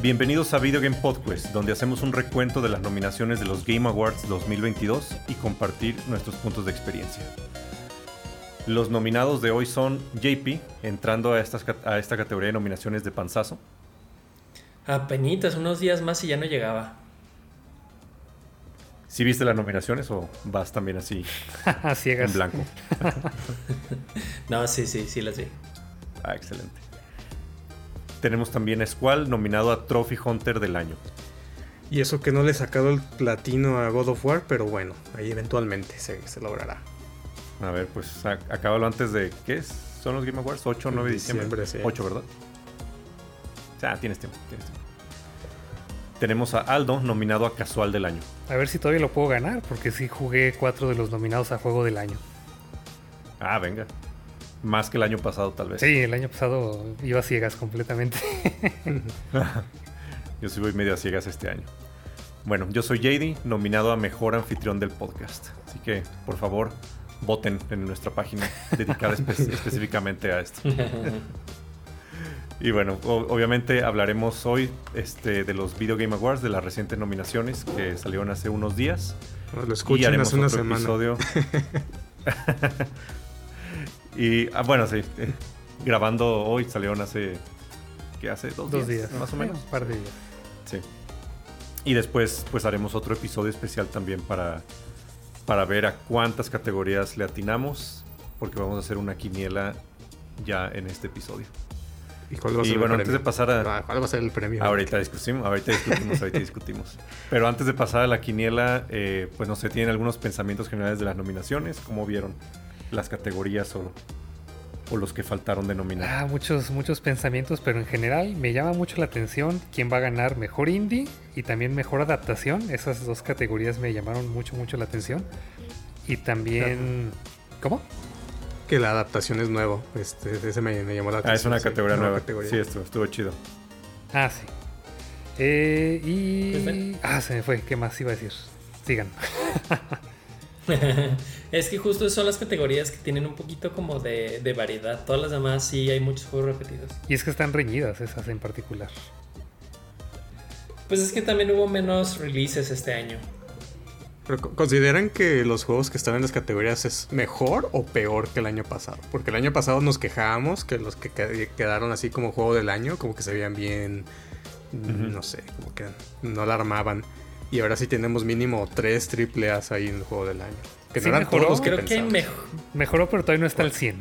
Bienvenidos a Video Game Podcast, donde hacemos un recuento de las nominaciones de los Game Awards 2022 y compartir nuestros puntos de experiencia. Los nominados de hoy son JP, entrando a, estas, a esta categoría de nominaciones de panzazo. Apenitas, unos días más y ya no llegaba. ¿Sí viste las nominaciones o vas también así Ciegas. en blanco? no, sí, sí, sí las vi. Ah, excelente. Tenemos también a Squall nominado a Trophy Hunter del año. Y eso que no le he sacado el platino a God of War, pero bueno, ahí eventualmente se, se logrará. A ver, pues a- acábalo antes de. ¿Qué es? ¿Son los Game Awards? 8 o 9 de diciembre. Diciembre, sí. 8, ¿verdad? O sea, tienes tiempo, tienes tiempo. Tenemos a Aldo nominado a Casual del año. A ver si todavía lo puedo ganar, porque sí jugué cuatro de los nominados a juego del año. Ah, venga. Más que el año pasado, tal vez. Sí, el año pasado iba a ciegas completamente. Yo sí voy medio a ciegas este año. Bueno, yo soy JD, nominado a Mejor Anfitrión del Podcast. Así que, por favor, voten en nuestra página dedicada espe- específicamente a esto. Y bueno, obviamente hablaremos hoy este, de los Video Game Awards, de las recientes nominaciones que salieron hace unos días. Lo y escuchen haremos hace una otro semana. episodio. Y ah, bueno, sí, eh, grabando hoy salieron hace. ¿Qué hace? Dos, Dos días. Más o menos. Un par de días. Sí. Y después pues haremos otro episodio especial también para, para ver a cuántas categorías le atinamos, porque vamos a hacer una quiniela ya en este episodio. ¿Y cuál va a Y ser el bueno, antes de premio? pasar a... Ah, ¿Cuál va a ser el premio? Ahorita discutimos, ahorita discutimos, ahorita discutimos. Pero antes de pasar a la quiniela, eh, pues no sé, tienen algunos pensamientos generales de las nominaciones, ¿cómo vieron las categorías o, o los que faltaron de nominar? Ah, muchos, muchos pensamientos, pero en general me llama mucho la atención quién va a ganar mejor indie y también mejor adaptación. Esas dos categorías me llamaron mucho, mucho la atención. Y también. ¿Cómo? Que la adaptación es nuevo. Este, ese me, me llamó la atención. Ah, es una sí, categoría nueva. categoría. Sí, estuvo, estuvo chido. Ah, sí. Eh, y. Ah, se me fue. ¿Qué más iba a decir? Sigan. es que justo son las categorías que tienen un poquito como de, de variedad. Todas las demás sí hay muchos juegos repetidos. Y es que están reñidas esas en particular. Pues es que también hubo menos releases este año. Pero ¿consideran que los juegos que están en las categorías es mejor o peor que el año pasado? Porque el año pasado nos quejábamos que los que qued- quedaron así como juego del año, como que se veían bien, no sé, como que no la armaban. Y ahora sí tenemos mínimo tres triple A's ahí en el juego del año. Que Sí, no eran mejoró. todos los que Creo que mejor. Mejoró, pero todavía no está al 100.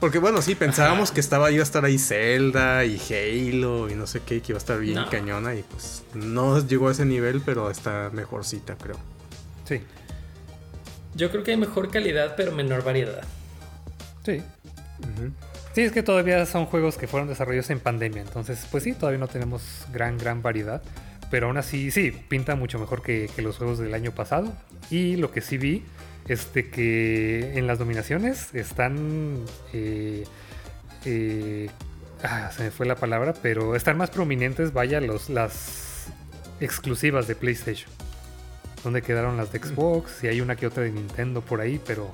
Porque bueno, sí, pensábamos que estaba iba a estar ahí Zelda y Halo y no sé qué, que iba a estar bien No. cañona y pues no llegó a ese nivel, pero está mejorcita, creo. Sí, Yo creo que hay mejor calidad, pero menor variedad. sí. Ujú. Sí, es que todavía son juegos que fueron desarrollados en pandemia. Entonces, pues sí, todavía no tenemos gran, gran variedad. Pero aún así, sí, pinta mucho mejor que, que los juegos del año pasado. Y lo que sí vi es de que en las nominaciones están. eh, eh, ah, se me fue la palabra, pero están más prominentes, vaya, los, las exclusivas de PlayStation. Donde quedaron las de Xbox y hay una que otra de Nintendo por ahí, pero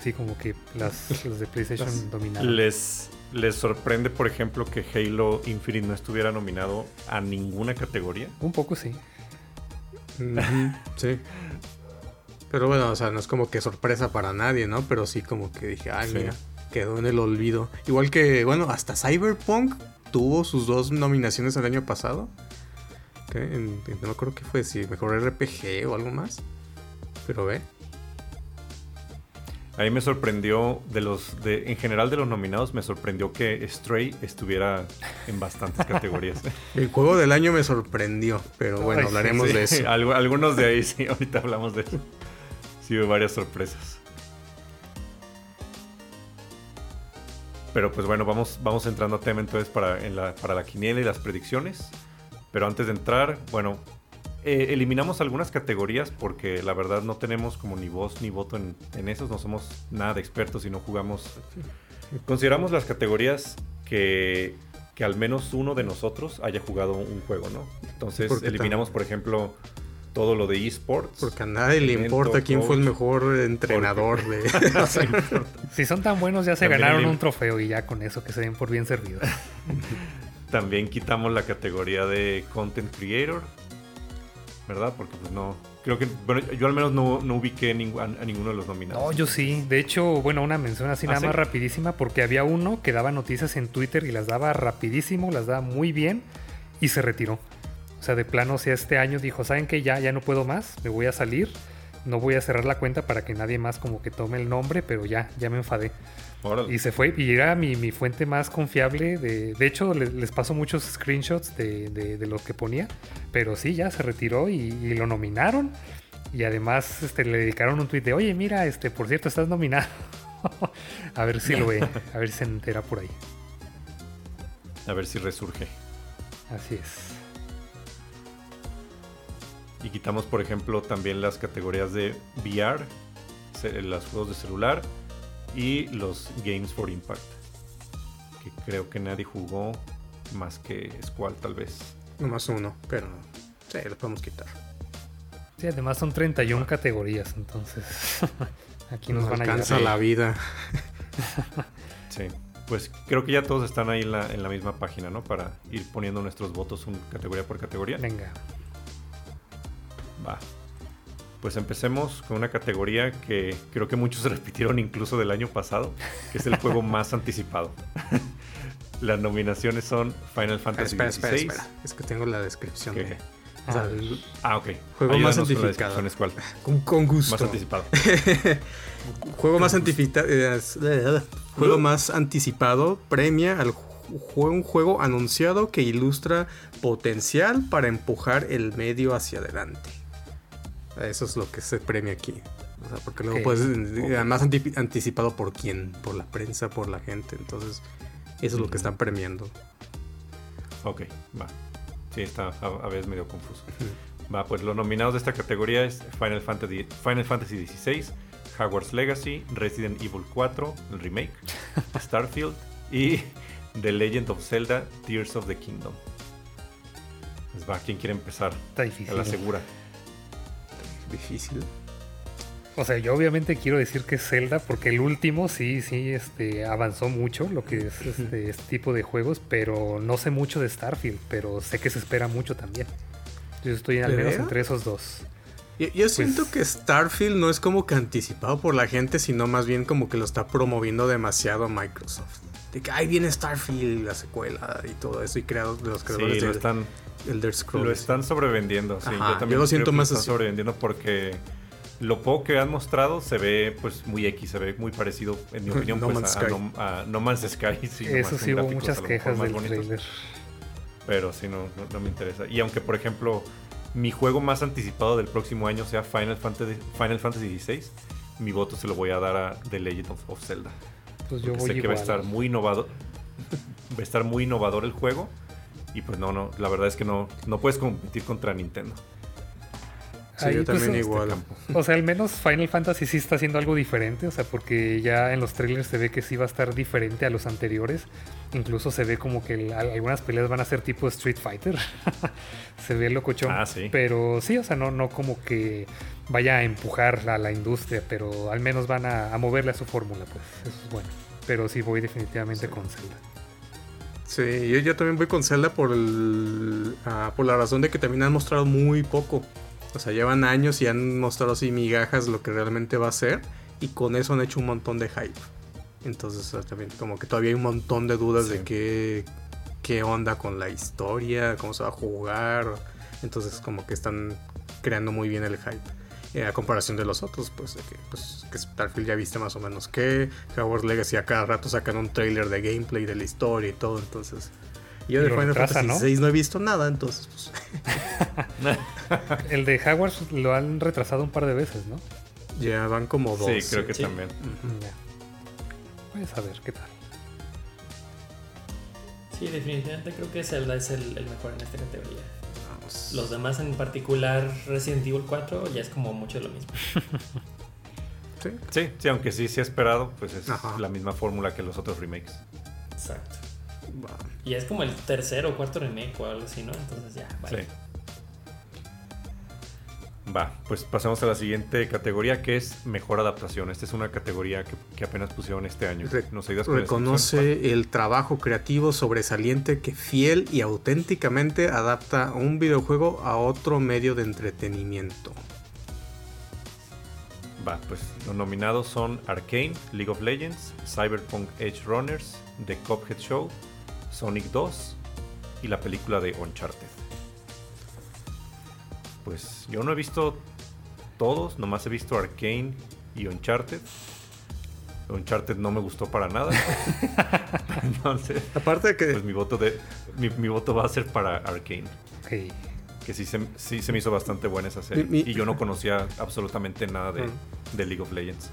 sí, como que las, las de PlayStation dominaron. ¿Les, ¿Les sorprende, por ejemplo, que Halo Infinite no estuviera nominado a ninguna categoría? Un poco sí. Sí. Pero bueno, o sea, no es como que sorpresa para nadie, ¿no? Pero sí como que dije, ay, Sí. mira, quedó en el olvido. Igual que, bueno, hasta Cyberpunk tuvo sus dos nominaciones el año pasado. ¿Qué? En- en- no me acuerdo qué fue, si mejor RPG o algo más. Pero ve. A mí me sorprendió, de los, de, en general de los nominados, me sorprendió que Stray estuviera en bastantes categorías. El juego del año me sorprendió, pero bueno, Ay, hablaremos Sí, de eso. algu- algunos de ahí sí, ahorita hablamos de eso. Sí, hubo varias sorpresas. Pero pues bueno, vamos, vamos entrando a tema entonces para, en la, para la quiniela y las predicciones. Pero antes de entrar, bueno, eh, eliminamos algunas categorías porque la verdad no tenemos como ni voz ni voto en, en esos, no somos nada de expertos y no jugamos. Consideramos las categorías que, que al menos uno de nosotros haya jugado un juego, ¿no? Entonces Porque eliminamos, por ejemplo, todo lo de esports. Porque a nadie le importa quién fue el mejor entrenador de... o sea, Si son tan buenos, ya se También ganaron el- un trofeo y ya con eso que se den por bien servidos. También quitamos la categoría de Content Creator, ¿verdad? Porque pues no, creo que, bueno, yo al menos no, no ubiqué a, ninguno de los nominados. No, yo sí. De hecho, bueno, una mención así ¿Ah, nada más rapidísima, porque había uno que daba noticias en Twitter y las daba rapidísimo, las daba muy bien y se retiró. O sea, de plano, o sea, este año dijo, ¿saben qué? Ya, ya no puedo más, me voy a salir. No voy a cerrar la cuenta para que nadie más como que tome el nombre, pero ya, ya me enfadé. Y se fue, y era mi, fuente más confiable. De, de hecho, les, paso muchos screenshots de, lo que ponía. Pero sí, ya se retiró y, lo nominaron. Y además este, le dedicaron un tweet de, oye, mira, este, por cierto, estás nominado. a ver si lo ve, a ver si se entera por ahí. A ver si resurge. Así es. Y quitamos, por ejemplo, también las categorías de VR, los juegos de celular y los Games for Impact. Que creo que nadie jugó más que Squall, tal vez. Nomás uno, pero sí, lo podemos quitar. Sí, además son 31 categorías, entonces aquí nos, van a alcanza la vida. sí, pues creo que ya todos están ahí en la, en la misma página, ¿no? Para ir poniendo nuestros votos un, categoría por categoría. Venga. Va. Pues empecemos con una categoría que creo que muchos repitieron incluso del año pasado, que es el juego más anticipado. Las nominaciones son Final Fantasy espera, espera, espera, Es que tengo la descripción de... Ah, ah, ok. Juego más anticipado. Con, con, gusto. Más anticipado. juego más anticipado. juego más anticipado premia al juego, un juego anunciado que ilustra potencial para empujar el medio hacia adelante. Eso es lo que se premia aquí. O sea, porque luego puedes. Además, anticipado por quién? Por la prensa, por la gente. Entonces, eso es lo que están premiando. Ok, va. Sí, está a, veces medio confuso. Va, pues los nominados de esta categoría es Final Fantasy, Final Fantasy XVI, Hogwarts Legacy, Resident Evil 4, el remake, Starfield y The Legend of Zelda, Tears of the Kingdom. Pues va, ¿quién quiere empezar? Está difícil. A la segura difícil. O sea, yo obviamente quiero decir que es Zelda porque el último sí, sí, este, avanzó mucho lo que es este, este, tipo de juegos, pero no sé mucho de Starfield, pero sé que se espera mucho también. Yo estoy al menos entre esos dos. Yo, pues siento que Starfield no es como que anticipado por la gente, sino más bien como que lo está promoviendo demasiado Microsoft. De que ahí viene Starfield, la secuela y todo eso, y creados de los creadores sí, lo están Elder Scrolls. Lo están sobrevendiendo, sí. yo también lo siento más están sobrevendiendo porque lo poco que han mostrado se ve pues muy X, se ve muy parecido, en mi opinión, pues, a, no, Man's Sky. Sí, Eso sí, hubo muchas quejas del trailer. Pero sí, no, no, me interesa. Y aunque, por ejemplo, mi juego más anticipado del próximo año sea Final Fantasy, Final Fantasy XVI, mi voto se lo voy a dar a The Legend of, Zelda. Pues yo voy sé que va a estar muy innovador. va a estar muy innovador el juego y pues no, no, la verdad es que no, no puedes competir contra Nintendo. Sí, yo pues, también igual. O sea, al menos Final Fantasy sí está haciendo algo diferente, o sea, porque ya en los trailers se ve que sí va a estar diferente a los anteriores. Incluso se ve como que algunas peleas van a ser tipo Street Fighter. se ve locochón. Ah, sí. Pero sí, o sea, no, no como que vaya a empujar a la industria, pero al menos van a, moverle a su fórmula, pues. Eso es bueno. Pero sí voy definitivamente con Zelda. Sí, yo, yo, también voy con Zelda por, el, ah, por la razón de que también han mostrado muy poco. O sea, llevan años y han mostrado así migajas lo que realmente va a ser. Y con eso han hecho un montón de hype. Entonces también como que todavía hay un montón de dudas de qué, qué onda con la historia, cómo se va a jugar. Entonces como que están creando muy bien el hype. Eh, a comparación de los otros, pues, que, pues que Starfield ya viste más o menos que Hogwarts Legacy a cada rato sacan un trailer de gameplay de la historia y todo, entonces yo de Final Fantasy ¿no? ¿no? he visto nada, entonces pues. El de Hogwarts lo han retrasado un par de veces, ¿no? Ya van como dos. Sí, creo que también. Voy a saber qué tal. Sí, definitivamente creo que Zelda es el mejor en esta categoría. Los demás, en particular Resident Evil 4, ya es como mucho de lo mismo. sí. sí, aunque sí se ha esperado, pues es la misma fórmula que los otros remakes. Exacto. Y es como el tercero o cuarto remake o algo así, ¿no? Entonces ya, vale. Sí. Va, pues pasamos a la siguiente categoría que es mejor adaptación. Esta es una categoría que, apenas pusieron este año. ¿Nos reconoce el trabajo creativo sobresaliente que fiel y auténticamente adapta un videojuego a otro medio de entretenimiento. Va, pues los nominados son Arcane, League of Legends, Cyberpunk Edge Runners, The Cuphead Show, Sonic 2 y la película de Uncharted pues yo no he visto todos, nomás he visto Arkane y Uncharted. Uncharted no me gustó para nada. Entonces, aparte de que pues mi voto de mi, voto va a ser para Arkane. Que sí se, sí se me hizo bastante buena esa serie. Y yo no conocía absolutamente nada de, de, League of Legends.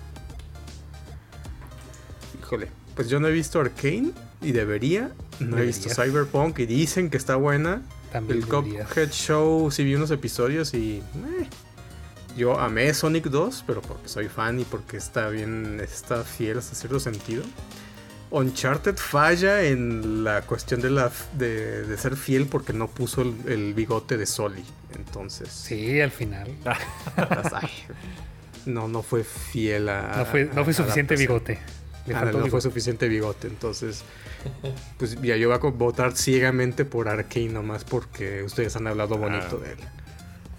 Híjole, pues yo no he visto Arkane y debería. No he visto Cyberpunk y dicen que está buena el Cuphead Show sí vi unos episodios y eh, yo amé Sonic 2, pero porque soy fan y porque está bien, está fiel hasta cierto sentido. Uncharted falla en la cuestión de, la, de, ser fiel porque no puso el, bigote de Soli. Entonces. Sí, al final. no, no fue fiel a. No fue, no fue suficiente bigote. Ah, no fue suficiente bigote. Entonces, pues ya yo voy a votar ciegamente por Arkane nomás porque ustedes han hablado ah. bonito de él.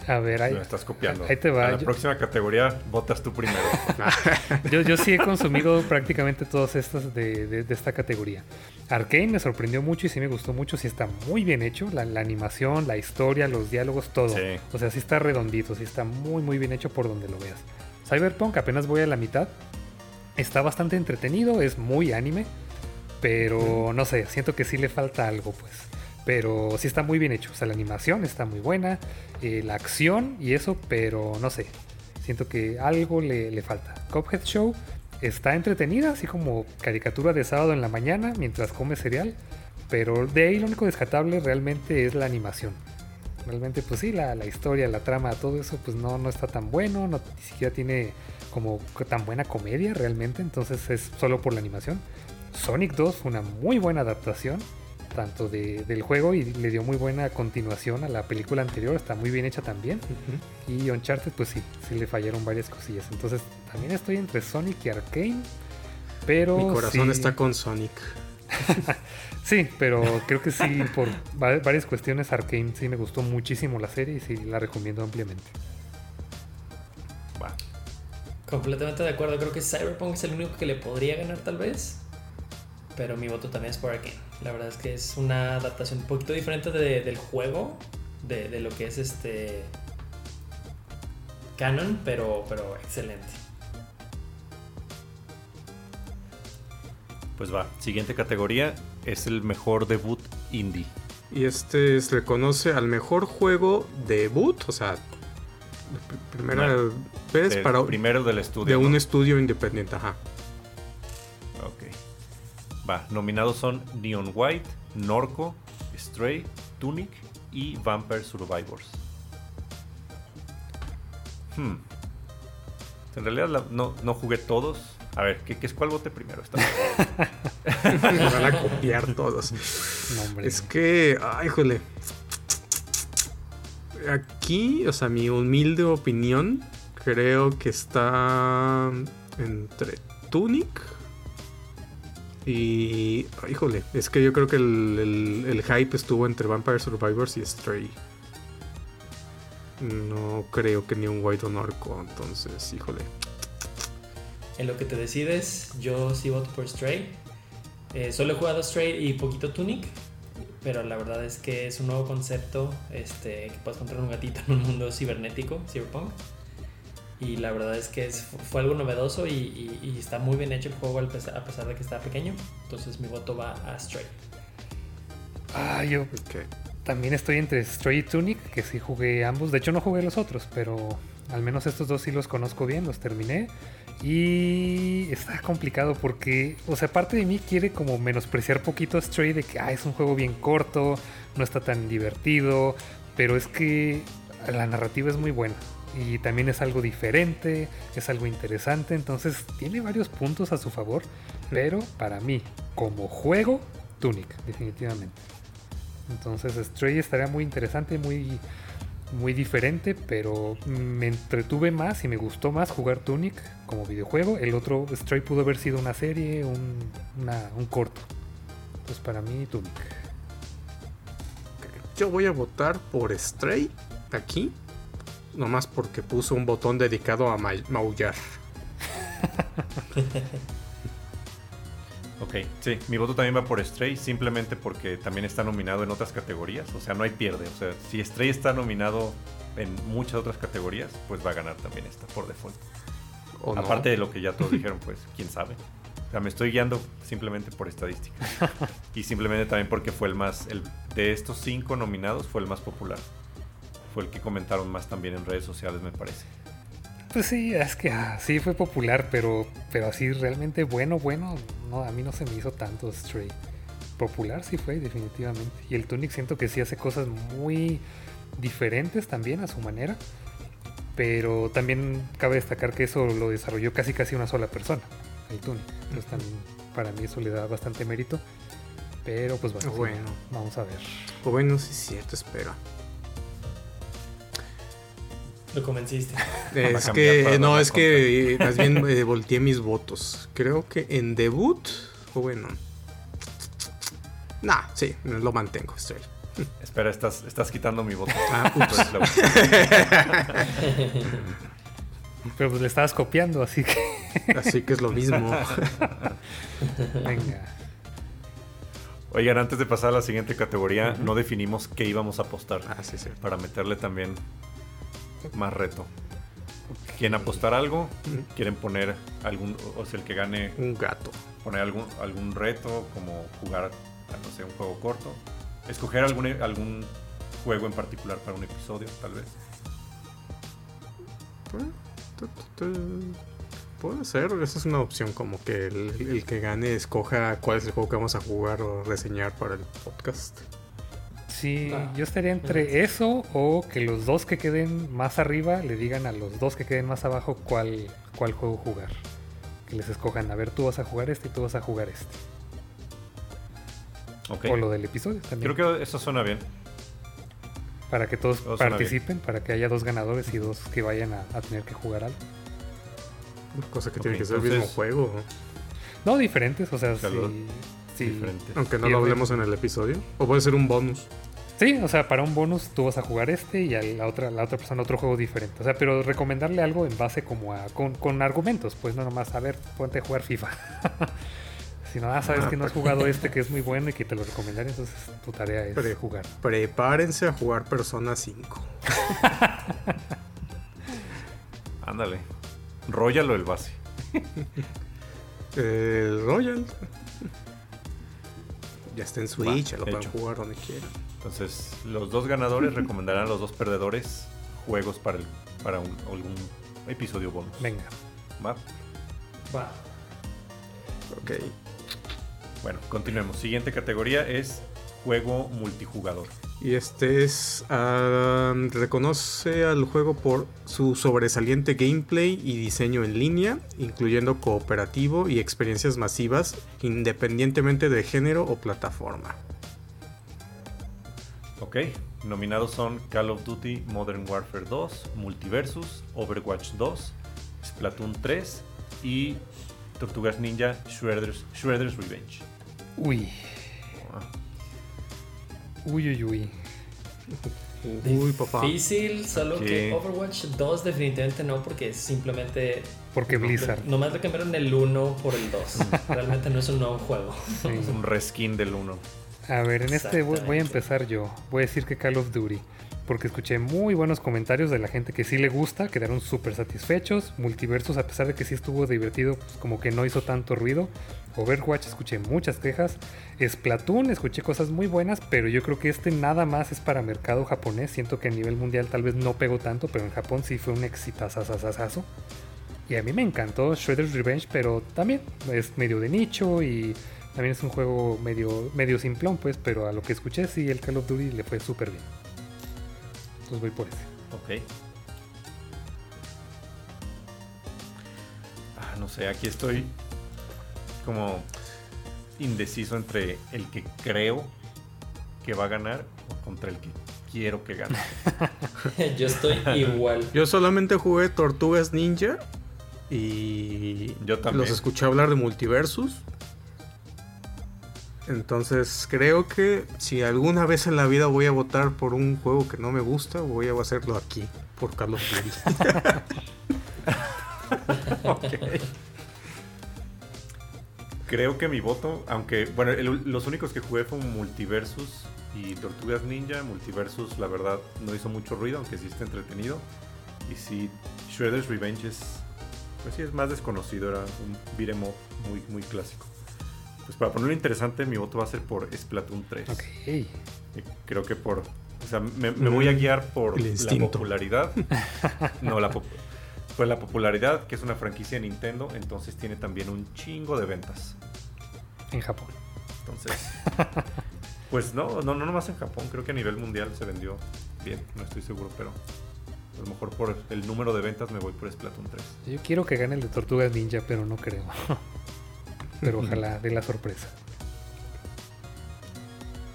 A ver, ahí. Me estás copiando. Ahí te va. la próxima categoría votas tú primero. yo, yo sí he consumido prácticamente todas estas de, esta categoría. Arkane me sorprendió mucho y sí me gustó mucho. Sí está muy bien hecho. La, animación, la historia, los diálogos, todo. O sea, sí está redondito. Sí está muy, muy bien hecho por donde lo veas. Cyberpunk apenas voy a la mitad. Está bastante entretenido. Es muy anime. Pero no sé, siento que sí le falta algo, pues. Pero sí está muy bien hecho. O sea, la animación está muy buena, eh, la acción y eso, pero no sé. Siento que algo le, falta. Cophead Show está entretenida, así como caricatura de sábado en la mañana mientras come cereal. Pero de ahí lo único descartable realmente es la animación. Realmente, pues sí, la, historia, la trama, todo eso, pues no, no está tan bueno, no, ni siquiera tiene como tan buena comedia realmente, entonces es solo por la animación. Sonic 2 fue una muy buena adaptación, tanto del juego y le dio muy buena continuación a la película anterior, está muy bien hecha también. Y Uncharted, pues sí, sí le fallaron varias cosillas. Entonces también estoy entre Sonic y Arkane, pero... Mi corazón está con Sonic. sí, pero creo que sí, por varias cuestiones, Arkane sí me gustó muchísimo la serie y sí la recomiendo ampliamente. Completamente de acuerdo, creo que Cyberpunk es el único que le podría ganar tal vez pero mi voto también es por aquí. La verdad es que es una adaptación un poquito diferente del juego, de, lo que es este canon, pero, pero excelente. Pues va, siguiente categoría es el mejor debut indie. Y este se reconoce al mejor juego debut, o sea, primera vez para primero del estudio. De un estudio independiente, ajá. Va, nominados son Neon White, Norco, Stray, Tunic y Vampire Survivors. Hmm. En realidad no, jugué todos. A ver, ¿qué, es cuál vote primero? Me van a copiar todos. es que, ay, híjole. Aquí, o sea, mi humilde opinión, creo que está entre Tunic y, híjole, es que yo creo que el, hype estuvo entre Vampire Survivors y Stray. No creo que ni un White o Norco, entonces, híjole. En lo que te decides, yo sí voto por Stray. Eh, solo he jugado Stray y poquito Tunic, pero la verdad es que es un nuevo concepto este, que puedes encontrar un gatito en un mundo cibernético, cyberpunk. Y la verdad es que fue algo novedoso y, está muy bien hecho el juego a pesar de que está pequeño. Entonces mi voto va a Stray. Ah, yo también estoy entre Stray y Tunic, que sí jugué ambos. De hecho no jugué los otros, pero al menos estos dos sí los conozco bien, los terminé. Y está complicado porque, o sea, parte de mí quiere como menospreciar poquito Stray de que ah, es un juego bien corto, no está tan divertido, pero es que la narrativa es muy buena y también es algo diferente, es algo interesante, entonces tiene varios puntos a su favor, pero para mí, como juego, Tunic, definitivamente. Entonces Stray estaría muy interesante, muy muy diferente, pero me entretuve más y me gustó más jugar Tunic como videojuego. El otro Stray pudo haber sido una serie, un, una- un corto. Pues para mí Tunic. Yo voy a votar por Stray aquí. Nomás porque puso un botón dedicado a ma- maullar. Ok, sí, mi voto también va por Stray, simplemente porque también está nominado en otras categorías. O sea, no hay pierde. O sea, si Stray está nominado en muchas otras categorías, pues va a ganar también esta por default. ¿o no? Aparte de lo que ya todos dijeron, pues quién sabe. O sea, me estoy guiando simplemente por estadística. y simplemente también porque fue el más, el, de estos cinco nominados, fue el más popular. Fue el que comentaron más también en redes sociales, me parece. Pues sí, es que ah, sí fue popular, pero, pero así realmente bueno, bueno, no, a mí no se me hizo tanto Stray. Popular sí fue, definitivamente. Y el Tunic siento que sí hace cosas muy diferentes también a su manera. Pero también cabe destacar que eso lo desarrolló casi casi una sola persona, el Tunic. Entonces también para mí eso le da bastante mérito. Pero pues bueno, sí, Bueno. vamos a ver. O bueno, sí es cierto, espero. Lo convenciste. Es que, no, es que más bien eh, volteé mis votos. Creo que en debut, o bueno. Nah, sí, lo mantengo, Stray. Espera, estás, estás quitando mi voto. Ah, Pues, Pero pues le estabas copiando, así que Así que es lo mismo. venga. Oigan, antes de pasar a la siguiente categoría, no definimos qué íbamos a apostar. Ah, sí, sí. Para meterle también más reto. ¿Quieren apostar algo? ¿Quieren poner algún, o sea, el que gane, Un gato. poner algún, algún reto, como jugar, no sé, un juego corto? Escoger algún, algún juego en particular para un episodio, tal vez. Puede ser, esa es una opción como que el, el que gane escoja cuál es el juego que vamos a jugar o reseñar para el podcast. Sí, Ah. yo estaría entre eso o que los dos que queden más arriba le digan a los dos que queden más abajo cuál, cuál juego jugar. Que les escojan, a ver, tú vas a jugar este y tú vas a jugar este. Ok. O lo del episodio también. Creo que eso suena bien. Para que todos participen, para que haya dos ganadores y dos que vayan a, a tener que jugar algo. Cosa que Ok, tiene que ser el mismo entonces- juego. No, diferentes, o sea, sea, sí. Aunque no Sí, lo hablemos en el episodio. O puede ser un bonus. Sí, o sea, para un bonus tú vas a jugar este y a la otra, la otra persona otro juego diferente. O sea, pero recomendarle algo en base como a, con, con argumentos, pues no nomás, a ver, ponte a jugar FIFA. si no, ah, sabes que no has jugado este que es muy bueno y que te lo recomendaré, entonces tu tarea es Pre- jugar. Prepárense a jugar Persona 5. Ándale. Róyalo el base. El Royal. Ya está en Switch, Va, lo pueden hecho. jugar donde quieran. Entonces, los dos ganadores recomendarán a los dos perdedores juegos para, el, para un- algún episodio bonus. Venga. ¿Va? Va. Ok. Bueno, continuemos. Siguiente categoría es juego multijugador. Y este es. reconoce al juego por su sobresaliente gameplay y diseño en línea, incluyendo cooperativo y experiencias masivas, independientemente de género o plataforma. Ok, nominados son Call of Duty Modern Warfare 2, Multiversus, Overwatch 2, Splatoon 3 y Tortugas Ninja Shredder's, Shredder's Revenge. Uy, uy, uy, uy. Uy, papá. Difícil, solo Ok. que Overwatch 2 definitivamente no, porque simplemente... Porque Blizzard. Nomás le cambiaron el 1 por el 2. Realmente no es un nuevo juego. Sí. Es un reskin del 1. A ver, en este voy, voy a empezar yo. Voy a decir que Call of Duty. Porque escuché muy buenos comentarios de la gente que sí le gusta, quedaron súper satisfechos. Multiversos, a pesar de que sí estuvo divertido, pues como que no hizo tanto ruido. Overwatch, escuché muchas quejas. Splatoon, escuché cosas muy buenas, pero yo creo que este nada más es para mercado japonés. Siento que a nivel mundial tal vez no pegó tanto, pero en Japón sí fue un exitazazazazo. Y a mí me encantó Shredder's Revenge, pero también es medio de nicho y también es un juego medio, medio simplón, pues, pero a lo que escuché sí el Call of Duty le fue súper bien. Entonces voy por ese. Ok. Ah, no sé, aquí estoy como indeciso entre el que creo que va a ganar o contra el que quiero que gane. Yo estoy igual. Yo solamente jugué Tortugas Ninja y Yo también. los escuché hablar de Multiversus. Entonces creo que si alguna vez en la vida voy a votar por un juego que no me gusta, voy a hacerlo aquí, por Carlos Duty. Ok. Creo que mi voto, aunque, bueno, el- los únicos que jugué fueron Multiversus y Tortugas Ninja. Multiversus, la verdad, no hizo mucho ruido, aunque sí está entretenido. Y sí, Shredder's Revenge es, pues sí, es más desconocido, era un beat'em muy, muy clásico. Pues para ponerlo interesante, mi voto va a ser por Splatoon 3. Ok. Y Creo que por. O sea, me, me voy a guiar por la popularidad. No, la pues la popularidad, que es una franquicia de Nintendo, entonces tiene también un chingo de ventas. En Japón. Entonces. Pues no, no, no nomás en Japón, creo que a nivel mundial se vendió bien, no estoy seguro, pero a lo mejor por el número de ventas me voy por Splatoon 3. Yo quiero que gane el de Tortugas Ninja, pero no creo. Pero ojalá dé la sorpresa.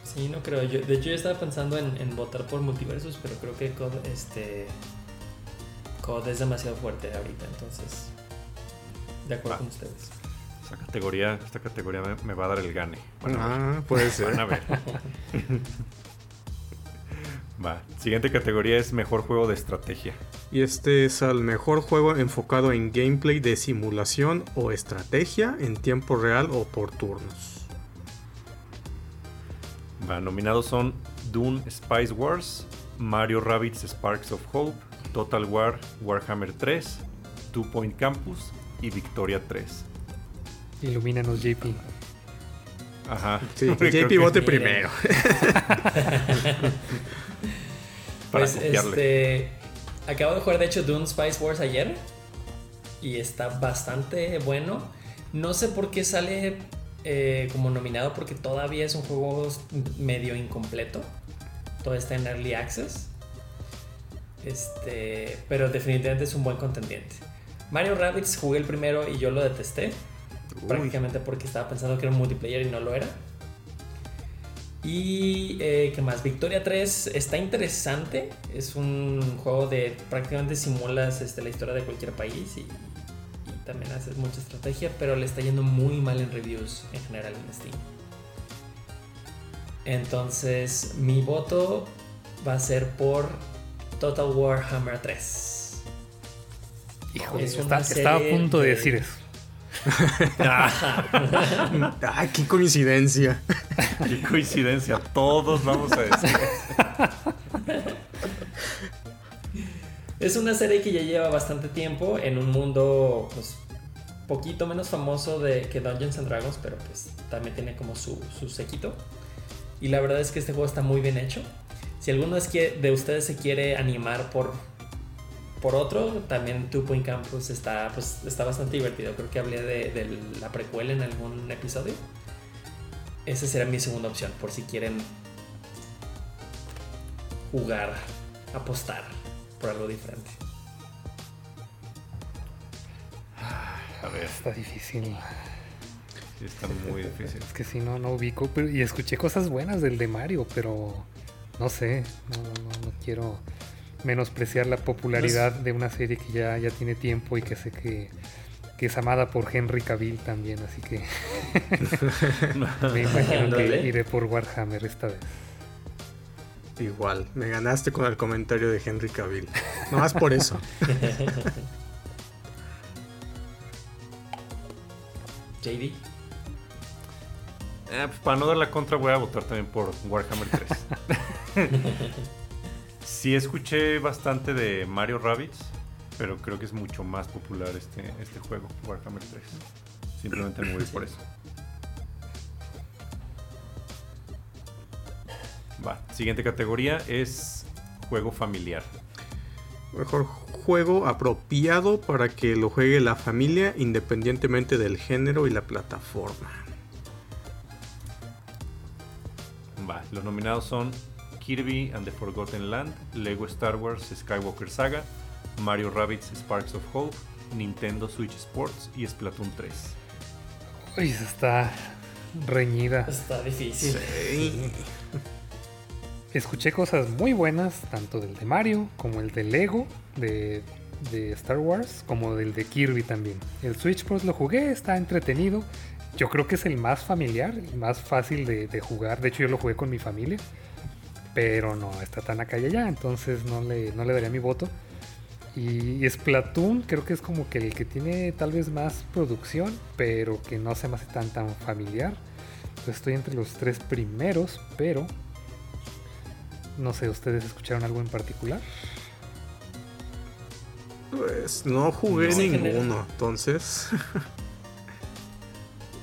Sí, no creo. Yo, de hecho, yo estaba pensando en, en votar por Multiversus, pero creo que COD, este, COD es demasiado fuerte ahorita, entonces. De acuerdo Ah. con ustedes. Esta categoría, esta categoría me, me va a dar el gane. Van a ver. ah, puede Van a ser. ver. Va. Siguiente categoría es mejor juego de estrategia. Y este es el mejor juego enfocado en gameplay de simulación o estrategia en tiempo real o por turnos. Nominados son Dune Spice Wars, Mario Rabbids Sparks of Hope, Total War Warhammer 3, Two Point Campus y Victoria 3. Ilumínanos, JP. Ajá. Sí, que JP vote primero. Para Pues copiarle. este. Acabo de jugar, de hecho, Dune Spice Wars ayer. Y está bastante bueno. No sé por qué sale eh, como nominado, porque todavía es un juego medio incompleto. Todo está en Early Access. Este, pero definitivamente es un buen contendiente. Mario Rabbids jugué el primero y yo lo detesté. Uy. Prácticamente porque estaba pensando que era un multiplayer y no lo era. Y eh, qué más, Victoria 3 está interesante. Es un juego de prácticamente simulas este, la historia de cualquier país y, y también haces mucha estrategia, pero le está yendo muy mal en reviews en general en Steam. Entonces, mi voto va a ser por Total War Hammer 3. Híjole, Es está- una estaba a serie punto de de- decir eso. ¡Ay, qué coincidencia! Qué coincidencia, todos vamos a decir. Es una serie que ya lleva bastante tiempo en un mundo pues poquito menos famoso de que Dungeons and Dragons, pero pues también tiene como su, su séquito. Y la verdad es que este juego está muy bien hecho. Si alguno de ustedes se quiere animar por, por otro, también Two Point Campus está, pues, está bastante divertido. Creo que hablé de, de la precuela en algún episodio. Esa será mi segunda opción, por si quieren jugar, apostar por algo diferente. A ver, Está difícil. sí está muy difícil. Es que si no, no ubico. Pero, y escuché cosas buenas del de Mario, pero no sé. No, no, no, no quiero menospreciar la popularidad de una serie que ya, ya tiene tiempo y que sé que, que es amada por Henry Cavill también. Así que me imagino que iré por Warhammer esta vez. Igual, me ganaste con el comentario de Henry Cavill. No más por eso. JD. Eh, pues para no dar la contra voy a votar también por Warhammer 3. sí escuché bastante de Mario Rabbids, pero creo que es mucho más popular este, este juego, Warhammer 3. Simplemente me voy por eso. Va, siguiente categoría es juego familiar. Mejor juego apropiado para que lo juegue la familia independientemente del género y la plataforma. Va, los nominados son Kirby and the Forgotten Land, Lego Star Wars Skywalker Saga, Mario Rabbids Sparks of Hope, Nintendo Switch Sports y Splatoon 3. Uy, esa está reñida. Está difícil. escuché cosas muy buenas, tanto del de Mario como el de Lego, de, de Star Wars, como del de Kirby también. El Switch Pros lo jugué, está entretenido. Yo creo que es el más familiar, el más fácil de, de jugar. De hecho, yo lo jugué con mi familia. Pero no está tan acá y allá, entonces no le, no le daría mi voto. Y Splatoon creo que es como que el que tiene tal vez más producción, pero que no se me hace tan tan familiar. Estoy entre los tres primeros, pero no sé, ¿ustedes escucharon algo en particular? Pues no jugué No. ninguno, entonces.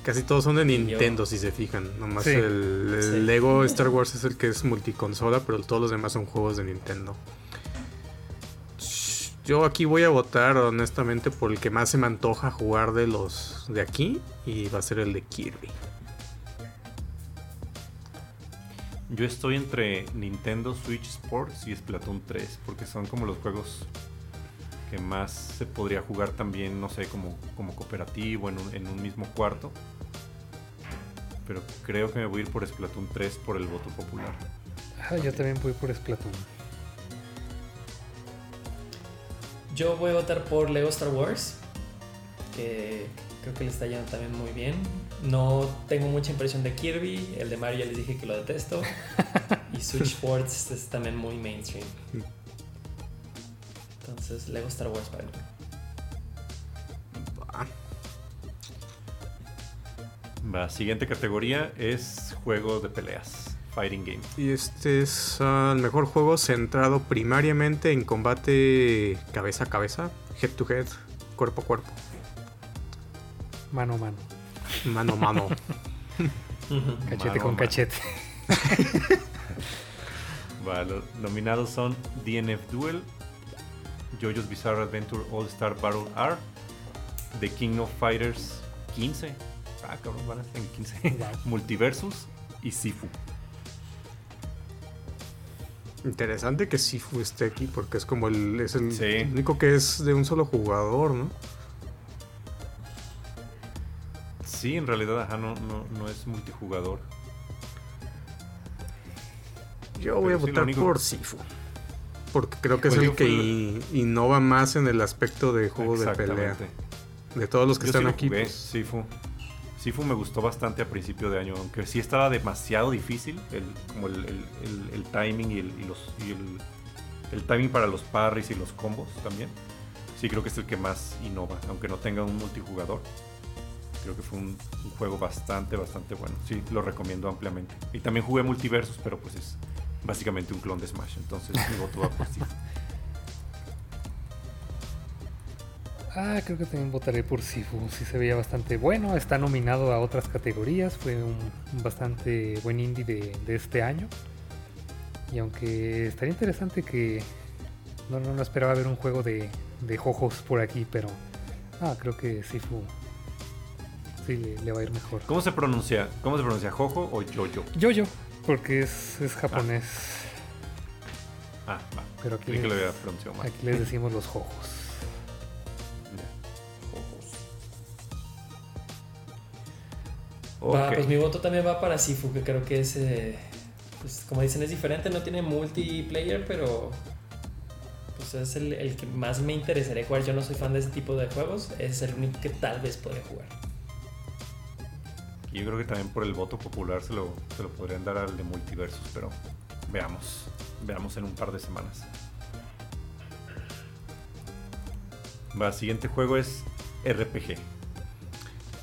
Casi todos son de Nintendo, si se fijan. Nomás Sí. el, el Sí. Lego Star Wars es el que es multiconsola, pero todos los demás son juegos de Nintendo. Yo aquí voy a votar honestamente por el que más se me antoja jugar de los de aquí y va a ser el de Kirby. Yo estoy entre Nintendo Switch Sports y Splatoon 3, porque son como los juegos que más se podría jugar también, no sé, como, como cooperativo en un, en un mismo cuarto. Pero creo que me voy a ir por Splatoon 3 por el voto popular. Ah, yo también voy por Splatoon. Yo voy a votar por Lego Star Wars, que creo que le está yendo también muy bien. No tengo mucha impresión de Kirby, el de Mario ya les dije que lo detesto. y Switch Sports es también muy mainstream. Entonces, Lego Star Wars para mí. La siguiente categoría es juego de peleas, Fighting Game. Y este es ah, el mejor juego centrado primariamente en combate cabeza a cabeza, head to head, cuerpo a cuerpo, Mano a mano. mano a mano. Cachete Mano con mano. cachete. Va, los nominados son DNF Duel, JoJo's Bizarre Adventure All Star Battle R, The King of Fighters 15, ah cabrón, van a ser en 15, Wow. Multiversus y Sifu. Interesante que Sifu esté aquí porque es como el, es el Sí. único que es de un solo jugador, ¿no? Sí, en realidad ajá, no, no, no es multijugador. Yo voy Pero a sí, votar único- por Sifu. Porque creo que es Pues el que in- innova más en el aspecto de juego de pelea. De todos los que Yo sí están lo aquí. jugué, pues, Sifu. Sifu me gustó bastante a principio de año, aunque sí estaba demasiado difícil, el, timing y, el, timing para los parries y los combos también. Sí creo que es el que más innova, aunque no tenga un multijugador. Creo que fue un, juego bastante, bastante bueno. Sí, lo recomiendo ampliamente. Y también jugué Multiversus, pero pues es básicamente un clon de Smash, entonces mi voto va por Sifu. Ah, creo que también votaré por Sifu. Sí se veía bastante bueno. Está nominado a otras categorías. Fue un, un bastante buen indie de, de este año. Y aunque estaría interesante que... No, no, no esperaba ver un juego de, de jojos por aquí, pero... Ah, creo que Sifu... Sí, le, le va a ir mejor. ¿Cómo se pronuncia? ¿Cómo se pronuncia? ¿Jojo o Jojo? Yo-Yo, porque es, es japonés. Ah, va. Pero aquí Creí que lo les, había pronunciado mal. aquí les decimos los jojos. Va, pues mi voto también va para Sifu, que creo que es, eh, pues, como dicen, es diferente, no tiene multiplayer, pero pues es el, el que más me interesaría jugar. Yo no soy fan de ese tipo de juegos, es el único que tal vez podría jugar. Yo creo que también por el voto popular se lo, se lo podrían dar al de Multiversus, pero veamos. Veamos en un par de semanas. Va, siguiente juego es RPG.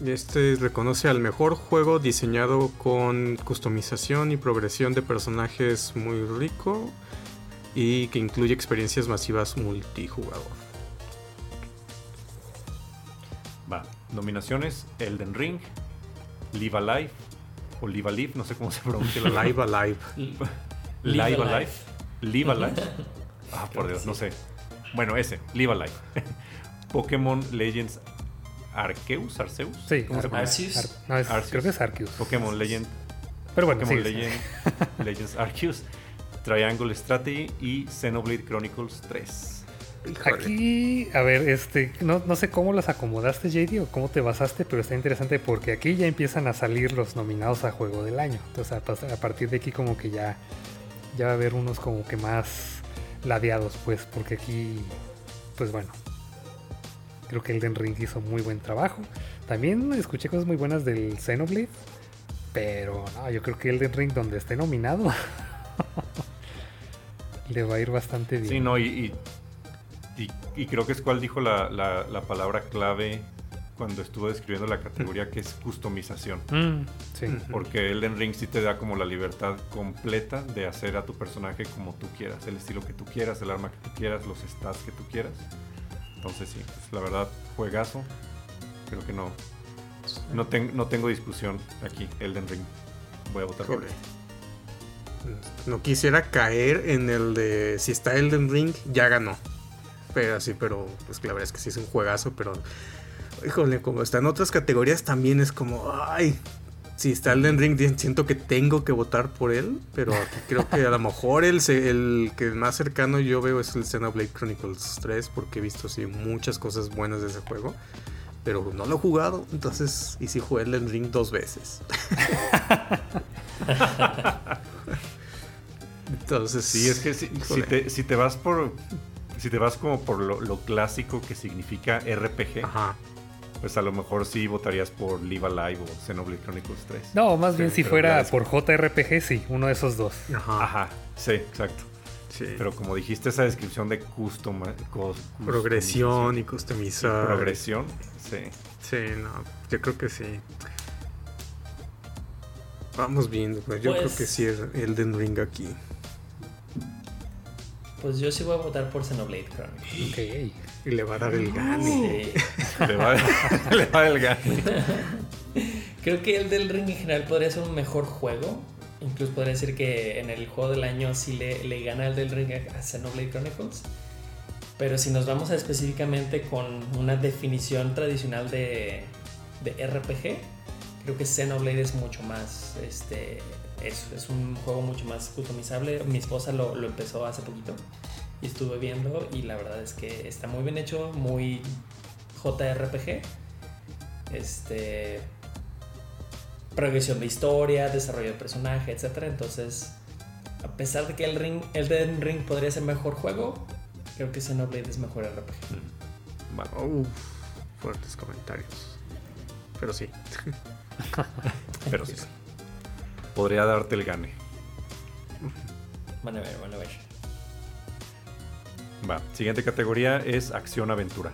Este reconoce al mejor juego diseñado con customización y progresión de personajes muy rico y que incluye experiencias masivas multijugador. Va, nominaciones: Elden Ring, Live Alive o Live Alive, no sé cómo se pronuncia la Live Alive. Live Live Alive. Live Alive. Ah, por Dios, no sé. Bueno, ese, Live Alive. Pokémon Legends Arceus, Arceus. Sí, ¿Cómo se Ar- pronuncia? Arceus. Ar- no, es- Arceus. creo que es Arceus. Pokémon Legend, Pero bueno, Pokémon sí, sí. Legend, Legends Arceus, Triangle Strategy y Xenoblade Chronicles 3. Híjole. Aquí, a ver, este, no, no sé cómo las acomodaste, JD, o cómo te basaste, pero está interesante porque aquí ya empiezan a salir los nominados a Juego del Año. Entonces, a, a partir de aquí como que ya, Ya va a haber unos como que más ladeados, pues, porque aquí, pues bueno, creo que Elden Ring hizo muy buen trabajo. También escuché cosas muy buenas del Xenoblade, pero no, yo creo que Elden Ring donde esté nominado le va a ir bastante bien. Sí, no, y, y, y- y creo que es cual dijo la, la- la palabra clave cuando estuvo describiendo la categoría que es customización. Mm, sí. Porque Elden Ring sí te da como la libertad completa de hacer a tu personaje como tú quieras, el estilo que tú quieras, el arma que tú quieras, los stats que tú quieras. Entonces sí, pues, la verdad, juegazo. Creo que no, no, no tengo discusión aquí, Elden Ring. Voy a votar por él. No quisiera caer en el de si está Elden Ring, ya ganó. Pero sí, pero pues la verdad es que sí es un juegazo, pero híjole, como está en otras categorías también es como, ay, si está Elden Ring, siento que tengo que votar por él, pero aquí creo que a lo mejor el, el que más cercano yo veo es el Xenoblade Chronicles 3, porque he visto sí muchas cosas buenas de ese juego. Pero no lo he jugado, entonces, y si jugué Elden Ring dos veces. entonces, Sí, es que si, te, si te vas por... Si te vas como por lo, lo clásico que significa RPG, Ajá. Pues a lo mejor sí votarías por Live Alive o Xenoblade Chronicles 3. No, más bien Sí, si fuera por JRPG, sí, uno de esos dos. Ajá. Ajá, sí, exacto. Sí. Pero como dijiste esa descripción de custom, cus- Progresión y customizar. progresión, sí. Sí, no, yo creo que sí. Vamos viendo, pues yo Pues- creo que sí es Elden Ring aquí. Pues yo sí voy a votar por Xenoblade Chronicles. Ok. Y le va a dar el gane. Sí. Le va, le va el gane. Creo que el del ring en general podría ser un mejor juego. Incluso podría decir que en el juego del año sí le, le gana el del ring a Xenoblade Chronicles. Pero si nos vamos a específicamente con una definición tradicional de, de RPG, creo que Xenoblade es mucho más. Este, es, es un juego mucho más customizable. Mi esposa lo, lo empezó hace poquito y estuve viendo. Y la verdad es que está muy bien hecho, muy JRPG. Este. Progresión de historia, desarrollo de personaje, etc. Entonces, a pesar de que el ring, Elden Ring podría ser mejor juego, creo que Xenoblade es mejor RPG. Bueno, Uf, fuertes comentarios. Pero sí. pero sí. Podría darte el gane. Van a ver, van a ver. Va. Siguiente categoría es acción-aventura.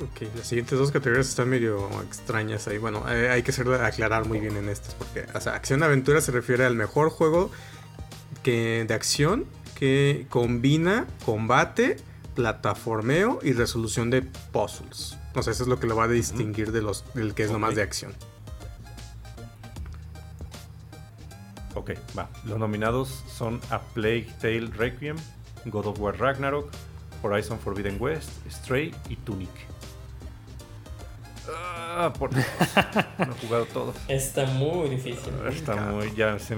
Ok, las siguientes dos categorías están medio extrañas ahí. Bueno, eh, hay que hacer, aclarar muy bien en estas, porque, o sea, acción-aventura se refiere al mejor juego que, de acción que combina combate, plataformeo y resolución de puzzles. O sea, eso es lo que lo va a distinguir de los, del que es nomás Ok. de acción. Ok, va. Los nominados son A Plague Tale Requiem, God of War Ragnarok, Horizon Forbidden West, Stray y Tunic. Ah, por Dios. No he jugado todos. Está muy difícil. Está muy. Ya se-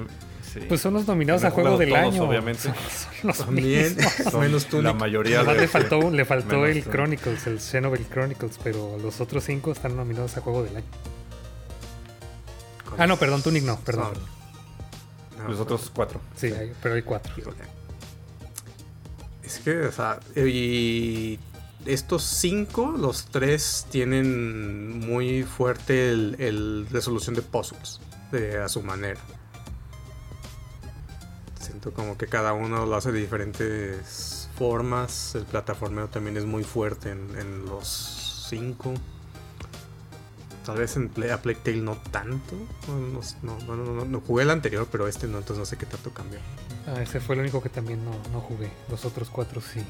sí. Pues son los nominados a juego del todos, año. obviamente. Son, son los También, mismos. Son menos La mayoría de- le faltó, le faltó Menos el. Chronicles, el Xenoblade Chronicles, pero los otros cinco están nominados a juego del año. Ah, no, perdón, Tunic no, perdón. No, Los otros cuatro. Sí, hay- pero hay cuatro. Es que, o sea, y estos cinco, los tres tienen muy fuerte el, el resolución de puzzles de, a su manera. Siento como que cada uno lo hace de diferentes formas. El plataformeo también es muy fuerte en, en los cinco. Tal vez en Play, a Plague Tale no tanto. No, no, no, no, no, no. Jugué el anterior, pero este no, entonces no sé qué tanto cambió. Ah, ese fue el único que también no, no jugué. Los otros cuatro sí.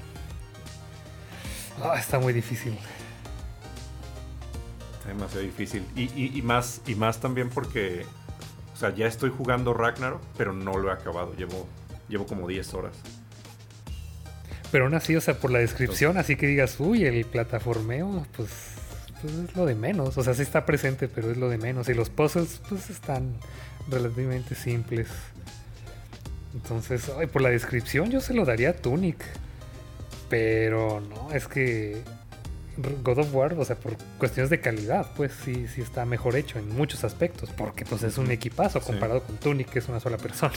Ah, está muy difícil. Está demasiado difícil. Y, y- y más, y más también porque. O sea, ya estoy jugando Ragnarok, pero no lo he acabado. Llevo, llevo como 10 horas. Pero aún así, o sea, por la descripción, así que digas, uy, el plataformeo, pues, pues es lo de menos. O sea, sí está presente, pero es lo de menos. Y los puzzles, pues están relativamente simples. Entonces, ay, por la descripción yo se lo daría a Tunic. Pero no, es que God of War, o sea, por cuestiones de calidad, pues sí, sí está mejor hecho en muchos aspectos. Porque pues es un equipazo Sí. comparado con Tunic, que es una sola persona.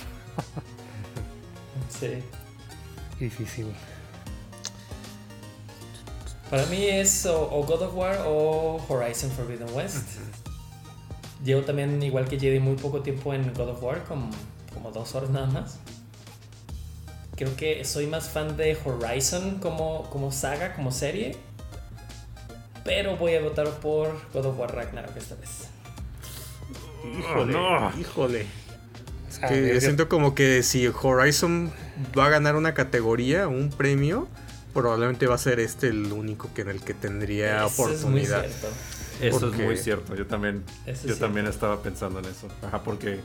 Sí. Difícil. Para mí es o, o God of War o Horizon Forbidden West. Llevo también, igual que Jedi, muy poco tiempo en God of War, como, como dos horas nada más. Creo que soy más fan de Horizon como, como saga, como serie. Pero voy a votar por God of War Ragnarok esta vez. Híjole, no. híjole. A Que ver, siento como que si Horizon va a ganar una categoría, un premio, probablemente va a ser este el único que en el que tendría Eso es muy oportunidad. cierto. Eso Porque- es muy cierto. Yo también, Eso yo es también estaba pensando en eso. Ajá, porque